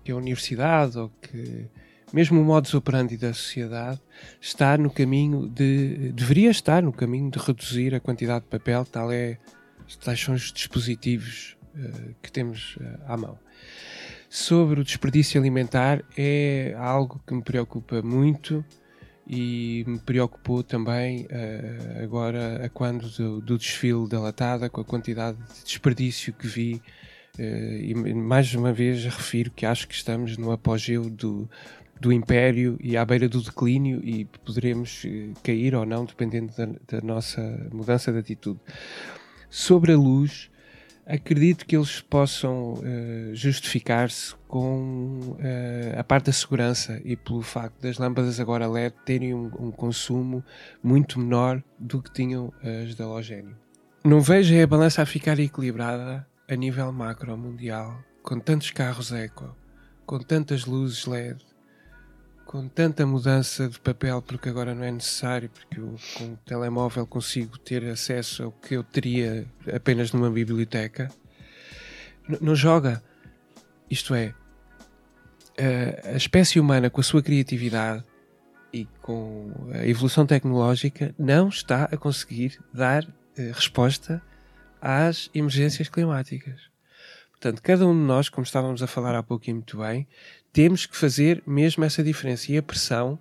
que a universidade ou que mesmo o modus operandi da sociedade está no caminho de deveria estar no caminho de reduzir a quantidade de papel tal é tais são os dispositivos uh, que temos uh, à mão. Sobre o desperdício alimentar é algo que me preocupa muito e me preocupou também uh, agora a quando do, do desfile da latada com a quantidade de desperdício que vi e mais uma vez refiro que acho que estamos no apogeu do, do império e à beira do declínio e poderemos eh, cair ou não, dependendo da, da nossa mudança de atitude. Sobre a luz, acredito que eles possam uh, justificar-se com uh, a parte da segurança e pelo facto das lâmpadas agora LED terem um, um consumo muito menor do que tinham as de halogénio. Não vejo a balança a ficar equilibrada a nível macro mundial, com tantos carros eco, com tantas luzes LED, com tanta mudança de papel, porque agora não é necessário, porque eu com o telemóvel consigo ter acesso ao que eu teria apenas numa biblioteca, não joga. Isto é, a espécie humana, com a sua criatividade e com a evolução tecnológica, não está a conseguir dar eh, resposta às emergências climáticas. Portanto, cada um de nós, como estávamos a falar há pouco e muito bem, temos que fazer mesmo essa diferença e a pressão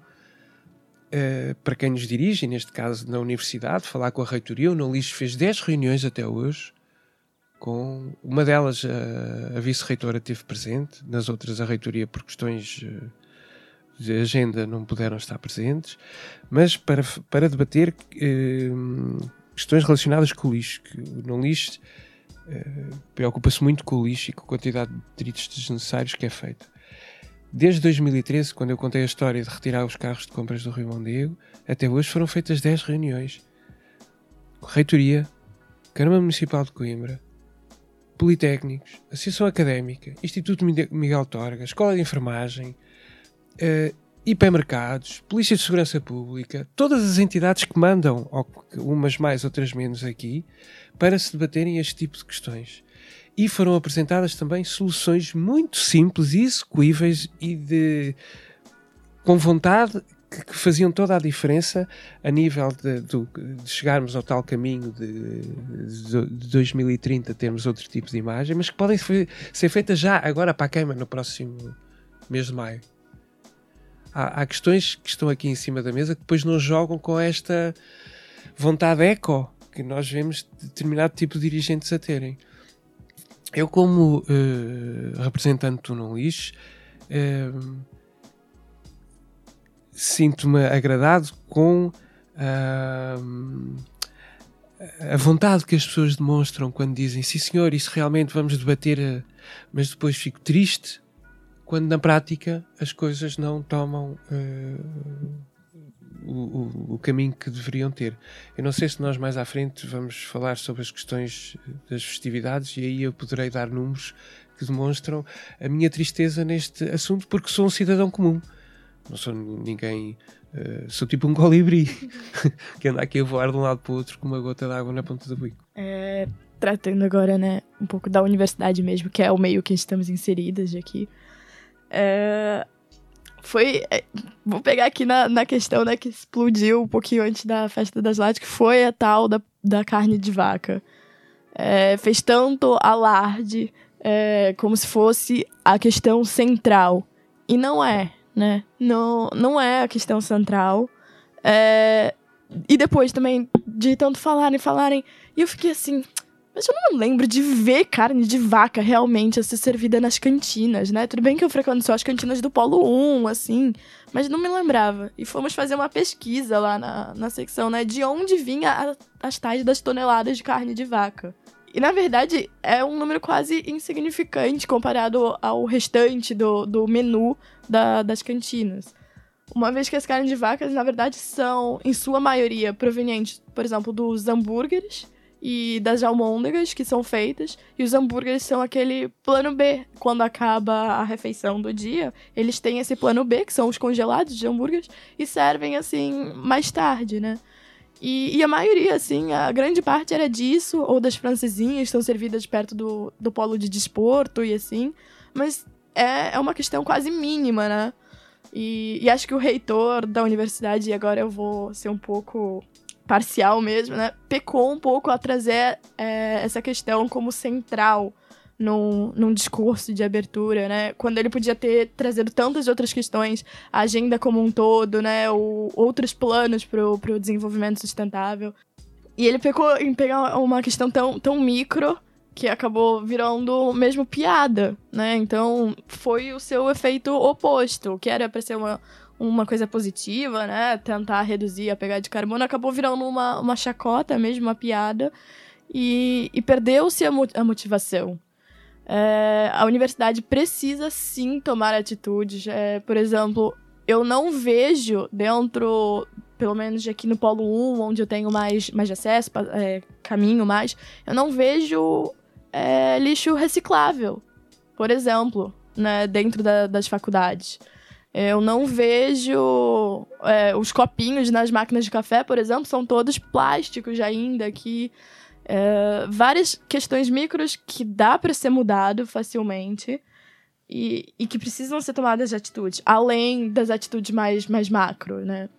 uh, para quem nos dirige, neste caso na universidade, falar com a reitoria. O Nolis fez 10 reuniões até hoje, com uma delas a, a vice-reitora esteve presente, nas outras a reitoria por questões uh, de agenda não puderam estar presentes, mas para, para debater uh, questões relacionadas com o lixo, que o não lixo preocupa-se muito com o lixo e com a quantidade de detritos desnecessários que é feito. Desde 2013, quando eu contei a história de retirar os carros de compras do Rio Mondego, até hoje foram feitas 10 reuniões. Reitoria, Câmara Municipal de Coimbra, Politécnicos, Associação Académica, Instituto Miguel Torga, Escola de Enfermagem, uh, hipermercados, Polícia de Segurança Pública, todas as entidades que mandam, umas mais, outras menos aqui, para se debaterem este tipo de questões e foram apresentadas também soluções muito simples e execuíveis e de com vontade que, que faziam toda a diferença a nível de, de, de chegarmos ao tal caminho de, de, 2030 termos outro tipo de imagem, mas que podem ser feitas já agora para a queima no próximo mês de maio. Há, há questões que estão aqui em cima da mesa que depois não jogam com esta vontade eco que nós vemos determinado tipo de dirigentes a terem. Eu, como uh, representante do Não Lixo, uh, sinto-me agradado com uh, a vontade que as pessoas demonstram quando dizem sim senhor, isso realmente vamos debater, mas depois fico triste quando na prática as coisas não tomam o, o, o, caminho que deveriam ter. Eu não sei se nós mais à frente vamos falar sobre as questões das festividades e aí eu poderei dar números que demonstram a minha tristeza neste assunto, porque sou um cidadão comum. Não sou ninguém. Uh, sou tipo um colibri que anda aqui a voar de um lado para o outro com uma gota de água na ponta do bico. É, tratando agora, né, um pouco da universidade mesmo, que é o meio que estamos inseridas aqui. É, foi. É, vou pegar aqui na, na questão, né, que explodiu um pouquinho antes da festa das latas, que foi a tal da, da carne de vaca. É, fez tanto alarde é, como se fosse a questão central. E não é, né? Não, não é a questão central. É, e depois também, de tanto falarem, falarem, e eu fiquei assim, mas eu não lembro de ver carne de vaca realmente a ser servida nas cantinas, né? Tudo bem que eu frequento só as cantinas do Polo 1, assim, mas não me lembrava. E fomos fazer uma pesquisa lá na, na secção, né? De onde vinha a, as tais das toneladas de carne de vaca. E na verdade é um número quase insignificante comparado ao restante do, do menu da, das cantinas. Uma vez que as carnes de vacas, na verdade, são, em sua maioria, provenientes, por exemplo, dos hambúrgueres e das almôndegas que são feitas. E os hambúrgueres são aquele plano B. Quando acaba a refeição do dia, eles têm esse plano B, que são os congelados de hambúrgueres, e servem assim mais tarde, né? E, e, a maioria, assim, a grande parte era disso, ou das francesinhas, que são servidas perto do, do polo de desporto e assim. Mas é, é uma questão quase mínima, né? E, e acho que o reitor da universidade, e agora eu vou ser um pouco parcial mesmo, né? Pecou um pouco a trazer é, essa questão como central num, num discurso de abertura, né? Quando ele podia ter trazido tantas outras questões, a agenda como um todo, né? O, outros planos para o desenvolvimento sustentável. E ele pecou em pegar uma questão tão, tão micro que acabou virando mesmo piada, né? Então foi o seu efeito oposto, que era para ser uma, uma coisa positiva, né? Tentar reduzir a pegada de carbono, acabou virando uma, uma chacota mesmo, uma piada, e, e perdeu-se a, mo a, motivação. É, a universidade precisa sim tomar atitudes. É, por exemplo, eu não vejo dentro, pelo menos aqui no Polo 1, onde eu tenho mais, mais acesso, é, caminho mais, eu não vejo é, lixo reciclável, por exemplo, né, dentro da, das faculdades. Eu não vejo é, os copinhos nas máquinas de café, por exemplo, são todos plásticos ainda, que é, várias questões micros que dá para ser mudado facilmente e, e que precisam ser tomadas atitudes, além das atitudes mais, mais macro, né?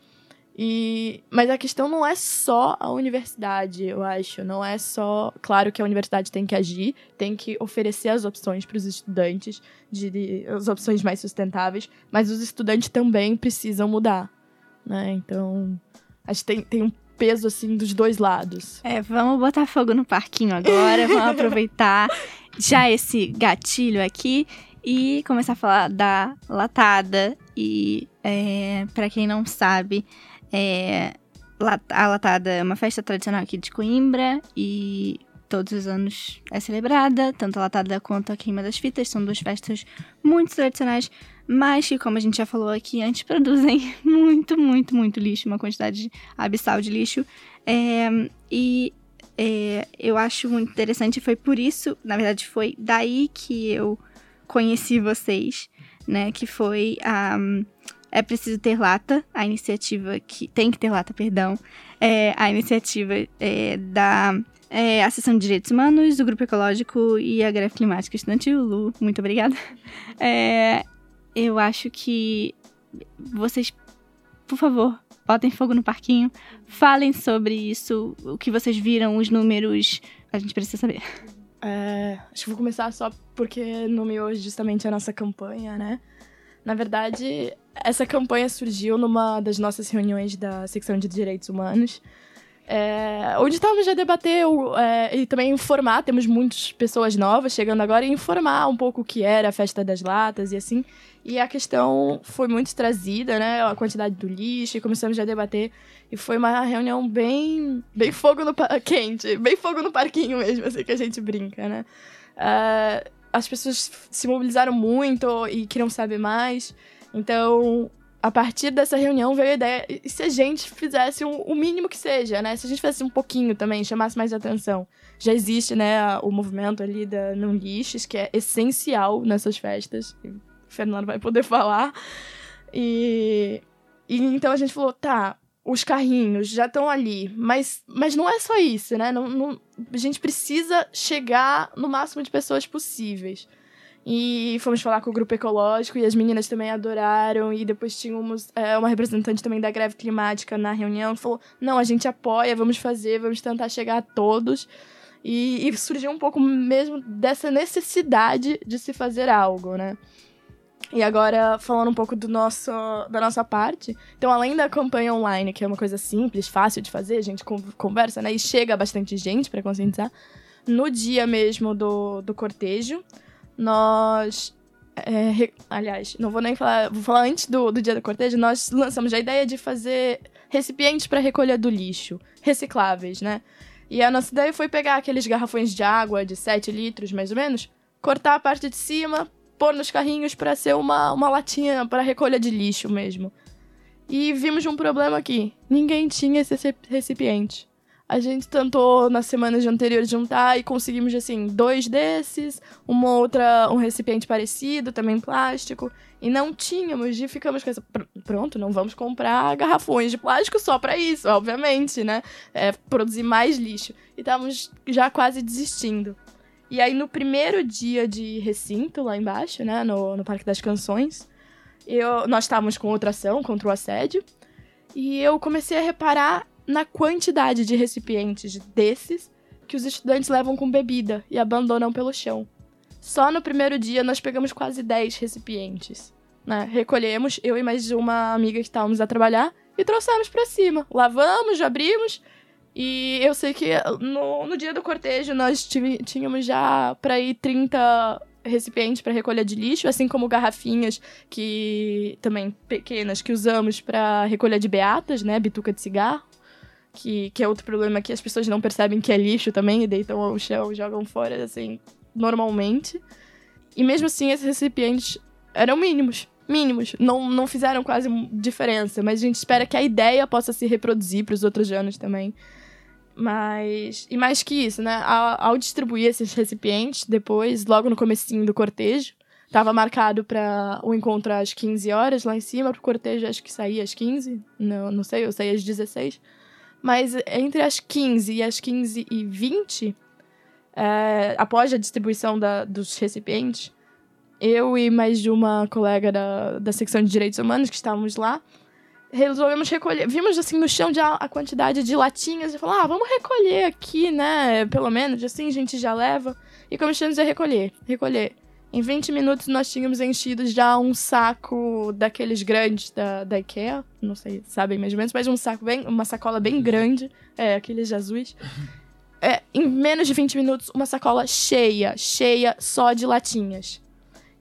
E, mas a questão não é só a universidade, eu acho. Não é só. Claro que a universidade tem que agir, tem que oferecer as opções para os estudantes, de, de, as opções mais sustentáveis, mas os estudantes também precisam mudar. Né? Então, acho que tem, tem um peso assim dos dois lados. É, vamos botar fogo no parquinho agora, vamos aproveitar já esse gatilho aqui e começar a falar da latada. E é, para quem não sabe, é, a Latada é uma festa tradicional aqui de Coimbra e todos os anos é celebrada, tanto a Latada quanto a Queima das Fitas, são duas festas muito tradicionais, mas que, como a gente já falou aqui antes, produzem muito, muito, muito lixo, uma quantidade abissal de lixo. É, e é, eu acho muito interessante, foi por isso, na verdade, foi daí que eu conheci vocês, né? Que foi a. Um, é preciso ter lata, a iniciativa que. Tem que ter lata, perdão. É, a iniciativa é, da é, de Direitos Humanos, do Grupo Ecológico e a Greve Climática Estudantil. Lu, muito obrigada. É, eu acho que vocês, por favor, botem fogo no parquinho, falem sobre isso, o que vocês viram, os números, a gente precisa saber. É, acho que vou começar só porque nomeou justamente a nossa campanha, né? Na verdade, essa campanha surgiu numa das nossas reuniões da secção de direitos humanos, é, onde estávamos a debater é, e também informar, temos muitas pessoas novas chegando agora, e informar um pouco o que era a festa das latas e assim. E a questão foi muito trazida, né? A quantidade do lixo, e começamos a debater. E foi uma reunião bem, bem fogo no quente, bem fogo no parquinho mesmo, assim que a gente brinca, né? Uh, as pessoas se mobilizaram muito e queriam saber mais. Então, a partir dessa reunião veio a ideia, e se a gente fizesse um, o mínimo que seja, né? Se a gente fizesse um pouquinho também, chamasse mais atenção. Já existe, né, o movimento ali da Não Lixes, que é essencial nessas festas. O Fernando vai poder falar. E, e então a gente falou, tá, os carrinhos já estão ali, mas, mas não é só isso, né? Não, não, a gente precisa chegar no máximo de pessoas possíveis. E fomos falar com o grupo ecológico e as meninas também adoraram. E depois tínhamos é, uma representante também da greve climática na reunião que falou: não, a gente apoia, vamos fazer, vamos tentar chegar a todos. E, e surgiu um pouco mesmo dessa necessidade de se fazer algo, né? E agora, falando um pouco do nosso, da nossa parte. Então, além da campanha online, que é uma coisa simples, fácil de fazer, a gente conversa, né? E chega bastante gente para conscientizar. No dia mesmo do, do cortejo, nós. É, re... aliás, não vou nem falar. Vou falar antes do, do dia do cortejo. Nós lançamos a ideia de fazer recipientes para recolha do lixo, recicláveis, né? E a nossa ideia foi pegar aqueles garrafões de água de 7 litros, mais ou menos, cortar a parte de cima, pôr nos carrinhos para ser uma, uma latinha para recolha de lixo mesmo. E vimos um problema aqui. Ninguém tinha esse recipiente. A gente tentou nas semanas anteriores juntar e conseguimos assim dois desses, uma outra um recipiente parecido, também plástico, e não tínhamos e ficamos com essa pronto, não vamos comprar garrafões de plástico só para isso, obviamente, né? É, produzir mais lixo. E estávamos já quase desistindo. E aí, no primeiro dia de recinto, lá embaixo, né, no, no Parque das Canções, eu, nós estávamos com outra ação contra o assédio, e eu comecei a reparar na quantidade de recipientes desses que os estudantes levam com bebida e abandonam pelo chão. Só no primeiro dia nós pegamos quase 10 recipientes. Né? Recolhemos, eu e mais uma amiga que estávamos a trabalhar, e trouxemos para cima. Lavamos, abrimos, E eu sei que no, no dia do cortejo nós tínhamos já para ir 30 recipientes para recolha de lixo, assim como garrafinhas que também pequenas que usamos para recolha de beatas, né, bituca de cigarro, que, que é outro problema que as pessoas não percebem que é lixo também e deitam ao chão, jogam fora assim normalmente. E mesmo assim esses recipientes eram mínimos, mínimos, não, não fizeram quase diferença, mas a gente espera que a ideia possa se reproduzir para os outros anos também. Mas. E mais que isso, né? Ao, ao, distribuir esses recipientes, depois, logo no comecinho do cortejo, estava marcado para o encontro às 15 horas lá em cima, para o cortejo acho que saía às 15. Não, não sei, eu saí às 16. Mas entre as 15 e as 15 e 20, é, após a distribuição da, dos recipientes, eu e mais de uma colega da, da secção de direitos humanos que estávamos lá, resolvemos recolher. Vimos assim no chão já a quantidade de latinhas e falamos, ah, vamos recolher aqui, né? Pelo menos, assim a gente já leva. E começamos a recolher, recolher. Em 20 minutos nós tínhamos enchido já um saco daqueles grandes da, da IKEA. Não sei, sabem mais ou menos, mas um saco bem. Uma sacola bem grande. É, aqueles azuis. É, em menos de 20 minutos, uma sacola cheia, cheia só de latinhas.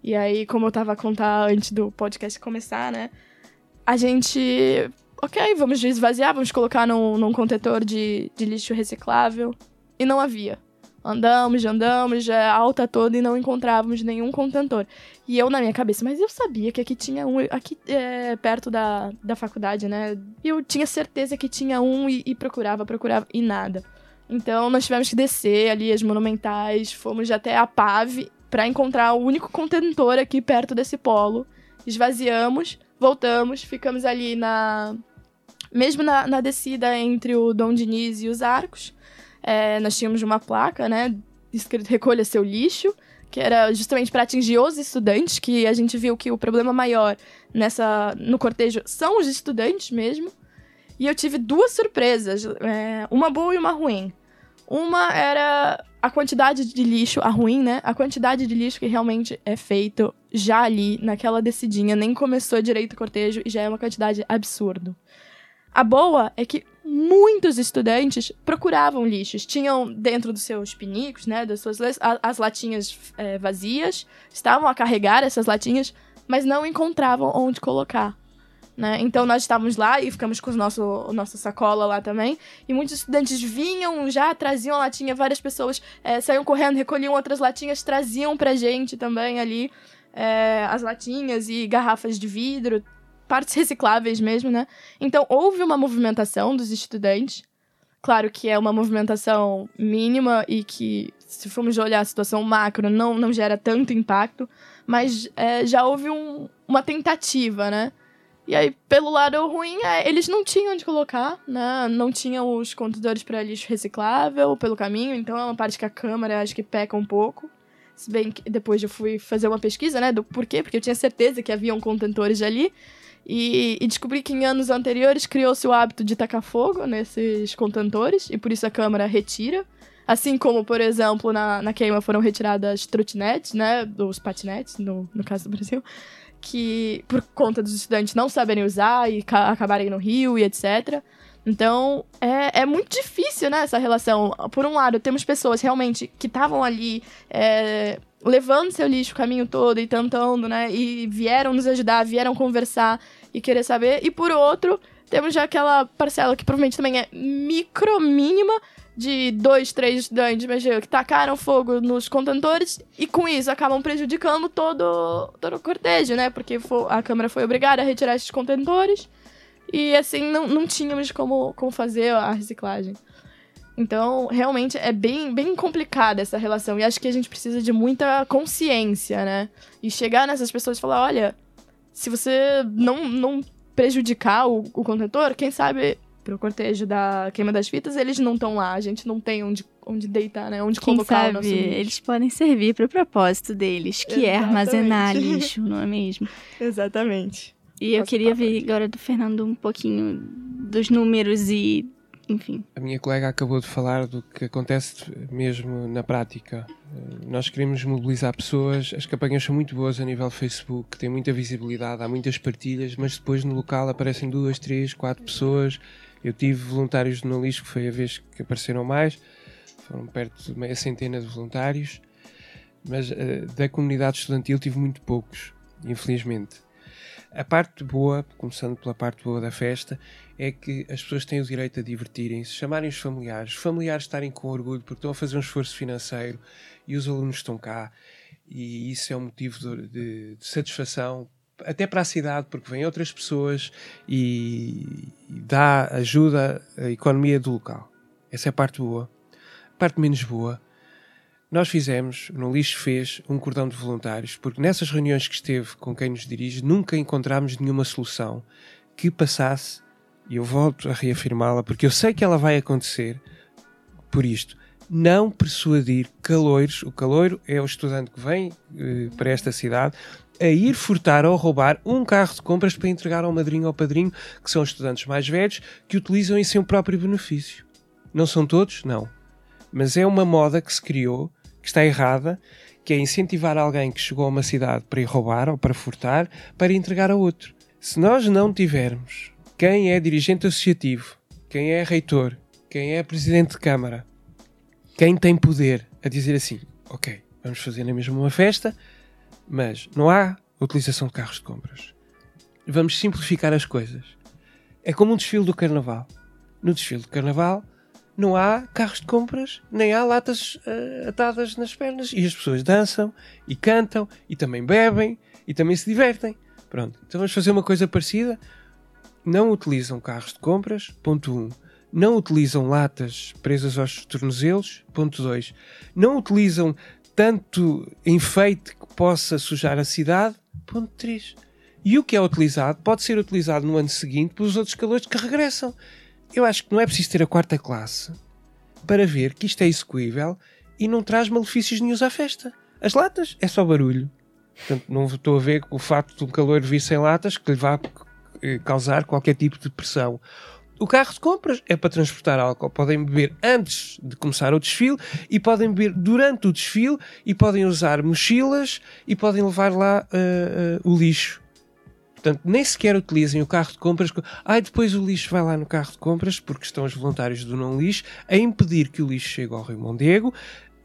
E aí, como eu tava a contar antes do podcast começar, né? A gente. Ok, vamos esvaziar, vamos colocar num, num contentor de, de lixo reciclável. E não havia. Andamos, andamos, já alta toda e não encontrávamos nenhum contentor. E eu na minha cabeça, mas eu sabia que aqui tinha um, aqui é, perto da, da faculdade, né? Eu tinha certeza que tinha um e, e procurava, procurava e nada. Então nós tivemos que descer ali as monumentais, fomos até a PAV para encontrar o único contentor aqui perto desse polo. Esvaziamos, Voltamos, ficamos ali na. Mesmo na, na descida entre o Dom Diniz e os arcos, é, nós tínhamos uma placa, né? Escrito recolha seu lixo, que era justamente para atingir os estudantes, que a gente viu que o problema maior nessa no cortejo são os estudantes mesmo. E eu tive duas surpresas, é, uma boa e uma ruim. Uma era a quantidade de lixo, a ruim, né? A quantidade de lixo que realmente é feito já ali, naquela descidinha, nem começou direito o cortejo e já é uma quantidade absurda. A boa é que muitos estudantes procuravam lixos. Tinham dentro dos seus pinicos, né, das suas as latinhas é, vazias, estavam a carregar essas latinhas, mas não encontravam onde colocar. Né? Então nós estávamos lá e ficamos com o nosso, nossa sacola lá também. E muitos estudantes vinham já, traziam a latinha, várias pessoas é, saíam correndo, recolhiam outras latinhas, traziam pra gente também ali é, as latinhas e garrafas de vidro, partes recicláveis mesmo, né? Então houve uma movimentação dos estudantes. Claro que é uma movimentação mínima e que, se formos olhar a situação macro, não, não gera tanto impacto, mas é, já houve um, uma tentativa, né? E aí, pelo lado ruim, é, eles não tinham onde colocar, né? Não tinham os contadores para lixo reciclável pelo caminho, então é uma parte que a Câmara acho que peca um pouco. Se bem que depois eu fui fazer uma pesquisa, né, do porquê, porque eu tinha certeza que haviam contentores ali. E, e descobri que em anos anteriores criou-se o hábito de tacar fogo nesses contentores, e por isso a Câmara retira. Assim como, por exemplo, na, na queima foram retiradas trotinetes, né, dos patinetes, no, no caso do Brasil que por conta dos estudantes não saberem usar e acabarem no rio e etc. Então, é, é muito difícil, né, essa relação. Por um lado, temos pessoas realmente que estavam ali é, levando seu lixo o caminho todo e tentando, né, e vieram nos ajudar, vieram conversar e querer saber. E por outro, temos já aquela parcela que provavelmente também é micro, mínima, de dois, três estudantes, imagina, que tacaram fogo nos contentores e com isso acabam prejudicando todo, todo o cortejo, né? Porque a Câmara foi obrigada a retirar esses contentores e assim não, não tínhamos como, como fazer a reciclagem. Então, realmente é bem, bem complicada essa relação e acho que a gente precisa de muita consciência, né? E chegar nessas pessoas e falar: olha, se você não, não prejudicar o, o contentor, quem sabe pro cortejo da queima das fitas, eles não estão lá, a gente não tem onde, onde deitar, né? Onde Quem colocar sabe, o nosso lixo. Eles podem servir para o propósito deles, que Exatamente. é armazenar lixo, não é mesmo? Exatamente. E eu queria ver agora do Fernando um pouquinho dos números e enfim. A minha colega acabou de falar do que acontece mesmo na prática. Nós queremos mobilizar pessoas, as campanhas são muito boas a nível Facebook, têm muita visibilidade, há muitas partilhas, mas depois no local aparecem duas, três, quatro pessoas Eu tive voluntários no lixo, que foi a vez que apareceram mais, foram perto de meia centena de voluntários, mas uh, da comunidade estudantil tive muito poucos, infelizmente. A parte boa, começando pela parte boa da festa, é que as pessoas têm o direito a divertirem-se, chamarem os familiares, os familiares estarem com orgulho porque estão a fazer um esforço financeiro e os alunos estão cá, e isso é um motivo de, de, de satisfação até para a cidade, porque vêm outras pessoas e, e, dá ajuda à economia do local. Essa é a parte boa. A parte menos boa nós fizemos, no Lixo fez, um cordão de voluntários, porque nessas reuniões que esteve com quem nos dirige, nunca encontramos nenhuma solução que passasse, e eu volto a reafirmá-la, porque eu sei que ela vai acontecer por isto. Não persuadir caloiros, o caloiro é o estudante que vem eh, para esta cidade, a ir furtar ou roubar um carro de compras para entregar ao madrinho ou padrinho, que são estudantes mais velhos, que utilizam em seu próprio benefício. Não são todos? Não. Mas é uma moda que se criou que está errada, que é incentivar alguém que chegou a uma cidade para ir roubar ou para furtar, para entregar a outro. Se nós não tivermos quem é dirigente associativo, quem é reitor, quem é presidente de Câmara, quem tem poder a dizer assim: ok, vamos fazer na mesma uma festa, mas não há utilização de carros de compras. Vamos simplificar as coisas. É como um desfile do carnaval. No desfile do carnaval, não há carros de compras, nem há latas uh, atadas nas pernas. E as pessoas dançam e cantam e também bebem e também se divertem. Pronto, então vamos fazer uma coisa parecida. Não utilizam carros de compras, ponto 1. Um. Não utilizam latas presas aos tornozelos, ponto 2. Não utilizam tanto enfeite que possa sujar a cidade, ponto 3. E o que é utilizado pode ser utilizado no ano seguinte pelos outros calores que regressam eu acho que não é preciso ter a quarta classe para ver que isto é execuível e não traz malefícios nenhums à festa. As latas é só barulho. Portanto, não estou a ver o facto de um calor vir sem latas que lhe vá eh, causar qualquer tipo de pressão. O carro de compras é para transportar álcool. Podem beber antes de começar o desfile e podem beber durante o desfile e podem usar mochilas e podem levar lá uh, uh, o lixo. Portanto, nem sequer utilizem o carro de compras. Ai, depois o lixo vai lá no carro de compras, porque estão os voluntários do não lixo a impedir que o lixo chegue ao Rio Mondego,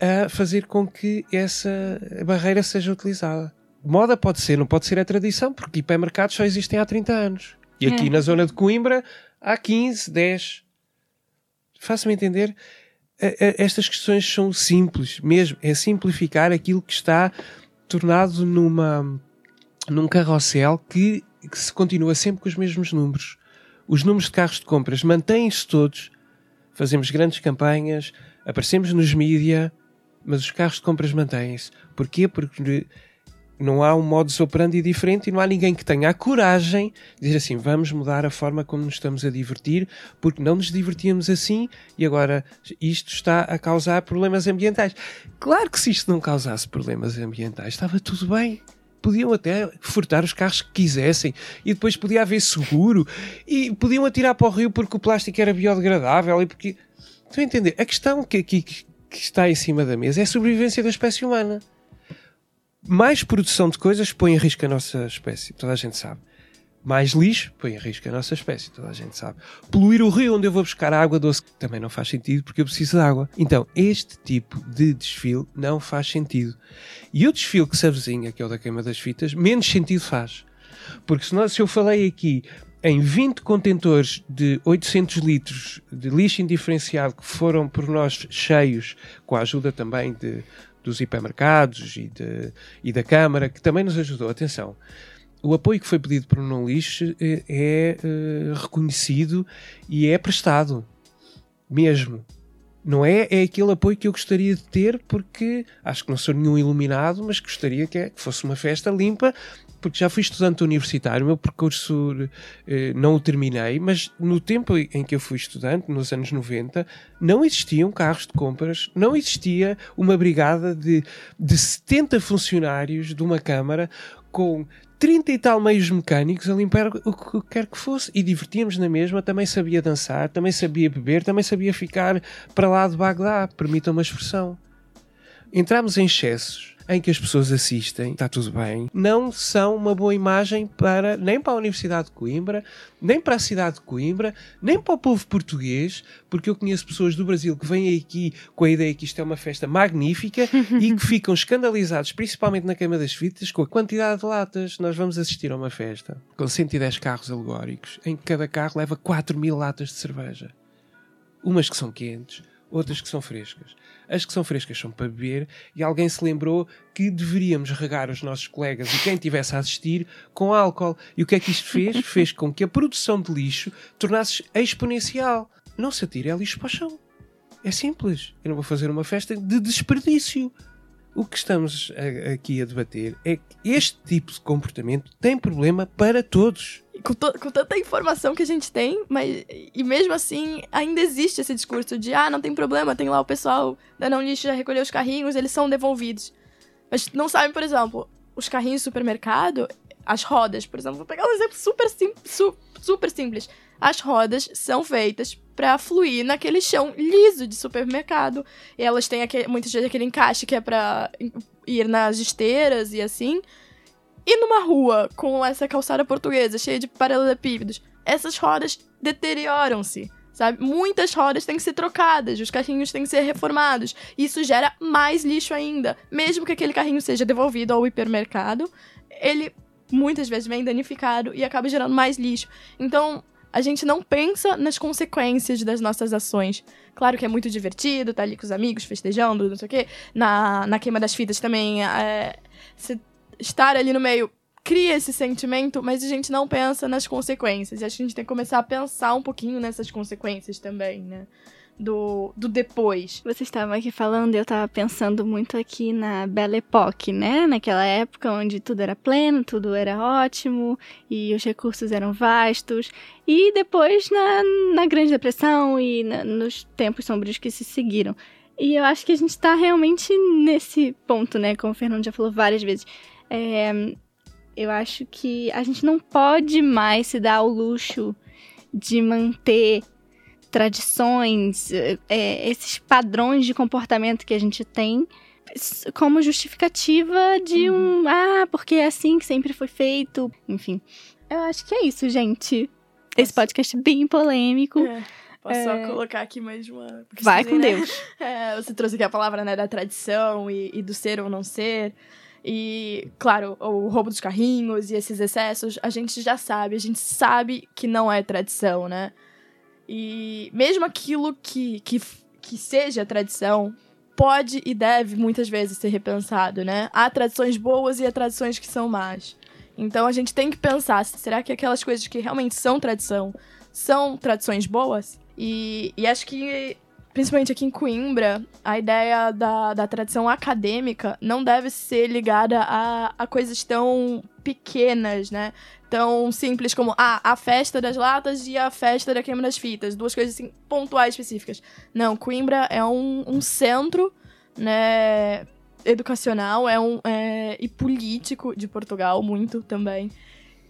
a fazer com que essa barreira seja utilizada. Moda pode ser, não pode ser a tradição, porque hipermercados só existem há 30 anos. E aqui é. na zona de Coimbra há 15, 10. Faça-me entender. Estas questões são simples, mesmo. É simplificar aquilo que está tornado numa num carrossel que, que se continua sempre com os mesmos números. Os números de carros de compras mantêm-se todos, fazemos grandes campanhas, aparecemos nos mídia, mas os carros de compras mantêm-se. Porquê? Porque não há um modus operandi diferente e não há ninguém que tenha a coragem de dizer assim: vamos mudar a forma como nos estamos a divertir, porque não nos divertíamos assim e agora isto está a causar problemas ambientais. Claro que se isto não causasse problemas ambientais, estava tudo bem podiam até furtar os carros que quisessem e depois podia haver seguro e podiam atirar para o rio porque o plástico era biodegradável e porque. Estão a entender? A questão que aqui que está em cima da mesa é a sobrevivência da espécie humana. Mais produção de coisas põe em risco a nossa espécie, toda a gente sabe mais lixo, põe em risco a nossa espécie, toda a gente sabe. Poluir o rio onde eu vou buscar água doce também não faz sentido porque eu preciso de água. Então, este tipo de desfile não faz sentido. E o desfile que se avizinha, que é o da queima das fitas, menos sentido faz. Porque se, nós, se eu falei aqui em 20 contentores de 800 litros de lixo indiferenciado que foram por nós cheios, com a ajuda também de, dos hipermercados e, de, e da Câmara, que também nos ajudou. Atenção, o apoio que foi pedido o não lixo é, é uh, reconhecido e é prestado. Mesmo. Não é, é aquele apoio que eu gostaria de ter, porque acho que não sou nenhum iluminado, mas gostaria que, é, que fosse uma festa limpa, porque já fui estudante universitário, o meu percurso eh, não o terminei, mas no tempo em que eu fui estudante, nos anos 90, não existiam carros de compras, não existia uma brigada de, de 70 funcionários de uma Câmara com 30 e tal meios mecânicos a limpar o que quer que fosse e divertíamos na mesma. Também sabia dançar, também sabia beber, também sabia ficar para lá de Bagdá, permitam uma expressão. entramos em excessos em que as pessoas assistem, está tudo bem, não são uma boa imagem para nem para a Universidade de Coimbra, nem para a cidade de Coimbra, nem para o povo português, porque eu conheço pessoas do Brasil que vêm aqui com a ideia que isto é uma festa magnífica e que ficam escandalizados, principalmente na queima das fitas, com a quantidade de latas. Nós vamos assistir a uma festa com 110 carros alegóricos, em que cada carro leva 4 mil latas de cerveja. Umas que são quentes, outras que são frescas. As que são frescas são para beber e alguém se lembrou que deveríamos regar os nossos colegas e quem estivesse a assistir com álcool. E o que é que isto fez? fez com que a produção de lixo tornasse exponencial. Não se atire é lixo para o chão. É simples. Eu não vou fazer uma festa de desperdício. O que estamos a, aqui a debater é que este tipo de comportamento tem problema para todos com, com, tanta informação que a gente tem, mas e mesmo assim ainda existe esse discurso de ah, não tem problema, tem lá o pessoal da não lixo já recolheu os carrinhos, eles são devolvidos. Mas não sabem, por exemplo, os carrinhos do supermercado, as rodas, por exemplo, vou pegar um exemplo super, sim, su, super simples. As rodas são feitas para fluir naquele chão liso de supermercado. E elas têm aquele, muitas vezes aquele encaixe que é para ir nas esteiras e assim. E numa rua com essa calçada portuguesa cheia de paralelepípedos, essas rodas deterioram-se. Sabe? Muitas rodas têm que ser trocadas, os carrinhos têm que ser reformados. Isso gera mais lixo ainda. Mesmo que aquele carrinho seja devolvido ao hipermercado, ele muitas vezes vem danificado e acaba gerando mais lixo. Então, a gente não pensa nas consequências das nossas ações. Claro que é muito divertido, tá ali com os amigos, festejando, não sei o quê. Na, na queima das fitas também, é, estar ali no meio cria esse sentimento, mas a gente não pensa nas consequências. E a gente tem que começar a pensar um pouquinho nessas consequências também, né? Do, do depois. Você estava aqui falando eu estava pensando muito aqui na Belle Époque, né? Naquela época onde tudo era pleno, tudo era ótimo e os recursos eram vastos. E depois na, na Grande Depressão e na, nos tempos sombrios que se seguiram. E eu acho que a gente está realmente nesse ponto, né? Como o Fernando já falou várias vezes é, eu acho que a gente não pode mais se dar ao luxo de manter tradições, é, esses padrões de comportamento que a gente tem como justificativa de uhum. um ah, porque é assim que sempre foi feito. Enfim. Eu acho que é isso, gente. Esse podcast é bem polêmico. É. Posso é... só colocar aqui mais uma. Vai com né? Deus. É, você trouxe aqui a palavra né, da tradição e, e do ser ou não ser. E, claro, o roubo dos carrinhos e esses excessos, a gente já sabe, a gente sabe que não é tradição, né? E mesmo aquilo que, que, que seja tradição, pode e deve muitas vezes ser repensado, né? Há tradições boas e há tradições que são más. Então a gente tem que pensar, será que aquelas coisas que realmente são tradição são tradições boas? E, e acho que principalmente aqui em Coimbra, a ideia da, da tradição acadêmica não deve ser ligada a, a coisas tão pequenas, né? Tão simples como ah, a festa das latas e a festa da queima das fitas. Duas coisas assim, pontuais específicas. Não, Coimbra é um, um centro, né? Educacional é um, é, e político de Portugal, muito também.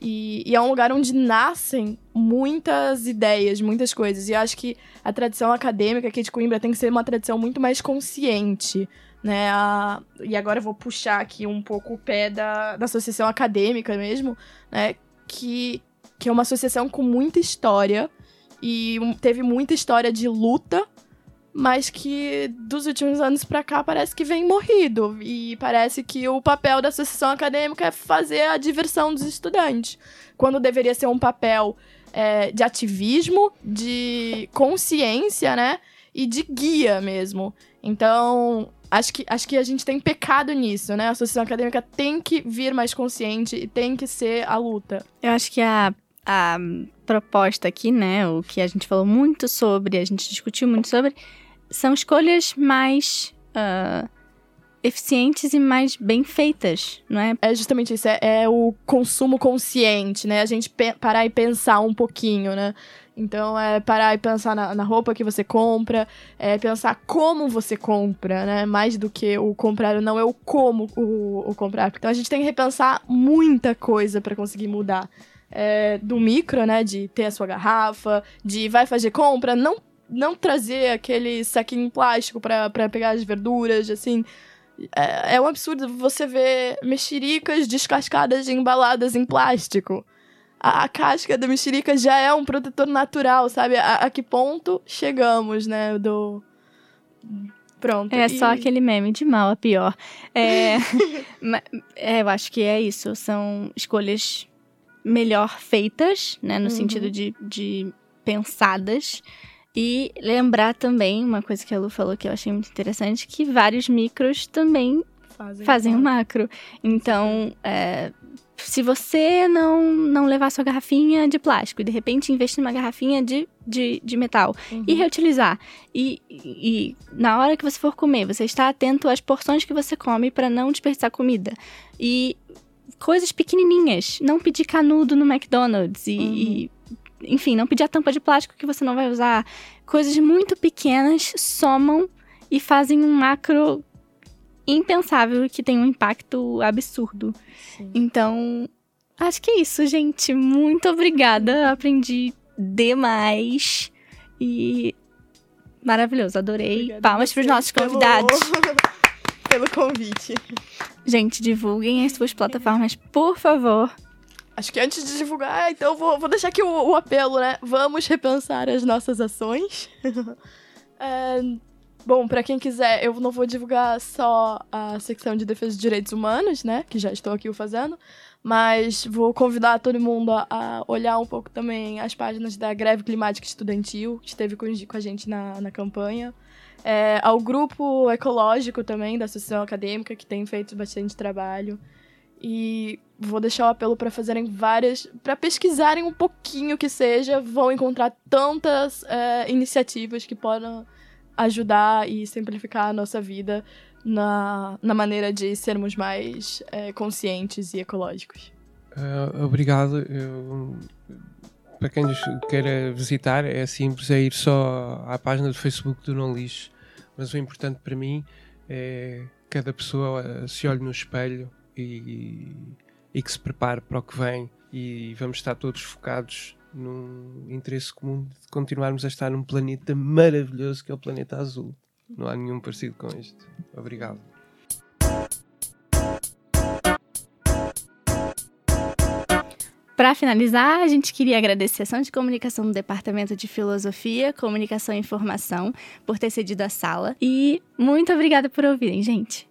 E, e, é um lugar onde nascem muitas ideias, muitas coisas. E eu acho que a tradição acadêmica aqui de Coimbra tem que ser uma tradição muito mais consciente. Né? A, e agora eu vou puxar aqui um pouco o pé da, da associação acadêmica mesmo, né? que, que é uma associação com muita história e teve muita história de luta mas que dos últimos anos para cá parece que vem morrido. E parece que o papel da associação acadêmica é fazer a diversão dos estudantes, quando deveria ser um papel é, de ativismo, de consciência, né? E de guia mesmo. Então, acho que, acho que a gente tem pecado nisso, né? A associação acadêmica tem que vir mais consciente e tem que ser a luta. Eu acho que a, a proposta aqui, né? O que a gente falou muito sobre, a gente discutiu muito sobre, são escolhas mais uh, eficientes e mais bem feitas, não é? É justamente isso, é, é o consumo consciente, né? A gente parar e pensar um pouquinho, né? Então, é parar e pensar na, na, roupa que você compra, é pensar como você compra, né? Mais do que o comprar, não é o como o, o comprar. Então, a gente tem que repensar muita coisa para conseguir mudar. É, do micro, né? De ter a sua garrafa, de vai fazer compra, não não trazer aquele saquinho plástico para pegar as verduras, assim. É, é um absurdo você ver mexericas descascadas e embaladas em plástico. A, a, casca da mexerica já é um protetor natural, sabe? A, a que ponto chegamos, né? Do. Pronto. É e... só aquele meme de mal a pior. É, é, eu acho que é isso. São escolhas melhor feitas, né? No uhum. sentido de, de pensadas. E lembrar também, uma coisa que a Lu falou que eu achei muito interessante, que vários micros também fazem, fazem o macro. Então, é, se você não, não levar sua garrafinha de plástico e de repente investir numa garrafinha de, de, de metal uhum. e reutilizar, e, e, na hora que você for comer, você está atento às porções que você come para não desperdiçar comida. E coisas pequenininhas, não pedir canudo no McDonald's e, uhum. e enfim, não pedir a tampa de plástico que você não vai usar. Coisas muito pequenas somam e fazem um macro impensável que tem um impacto absurdo. Sim. Então, acho que é isso, gente. Muito obrigada. Aprendi demais. E maravilhoso, adorei. Obrigada Palmas para os nossos convidados. Pelo... pelo convite. Gente, divulguem as suas plataformas, por favor. Acho que antes de divulgar, então vou, vou deixar aqui o, o apelo, né? Vamos repensar as nossas ações. é, bom, para quem quiser, eu não vou divulgar só a secção de defesa de direitos humanos, né? Que já estou aqui fazendo. Mas vou convidar todo mundo a, a olhar um pouco também as páginas da Greve Climática Estudantil, que esteve com, com a gente na, na campanha. É, ao grupo ecológico também da Associação Acadêmica, que tem feito bastante trabalho. E vou deixar o apelo para fazerem várias, para pesquisarem um pouquinho que seja, vão encontrar tantas é, iniciativas que podem ajudar e simplificar a nossa vida na, na maneira de sermos mais é, conscientes e ecológicos. Uh, obrigado. Eu, para quem queira visitar, é simples, é ir só à página do Facebook do Não Lixo. Mas o importante para mim é cada pessoa se olhe no espelho e, e que se prepare para o que vem e vamos estar todos focados num interesse comum de continuarmos a estar num planeta maravilhoso que é o planeta azul. Não há nenhum parecido com este. Obrigado. Para finalizar, a gente queria agradecer a Ação de Comunicação do Departamento de Filosofia, Comunicação e Informação por ter cedido a sala. E muito obrigada por ouvirem, gente.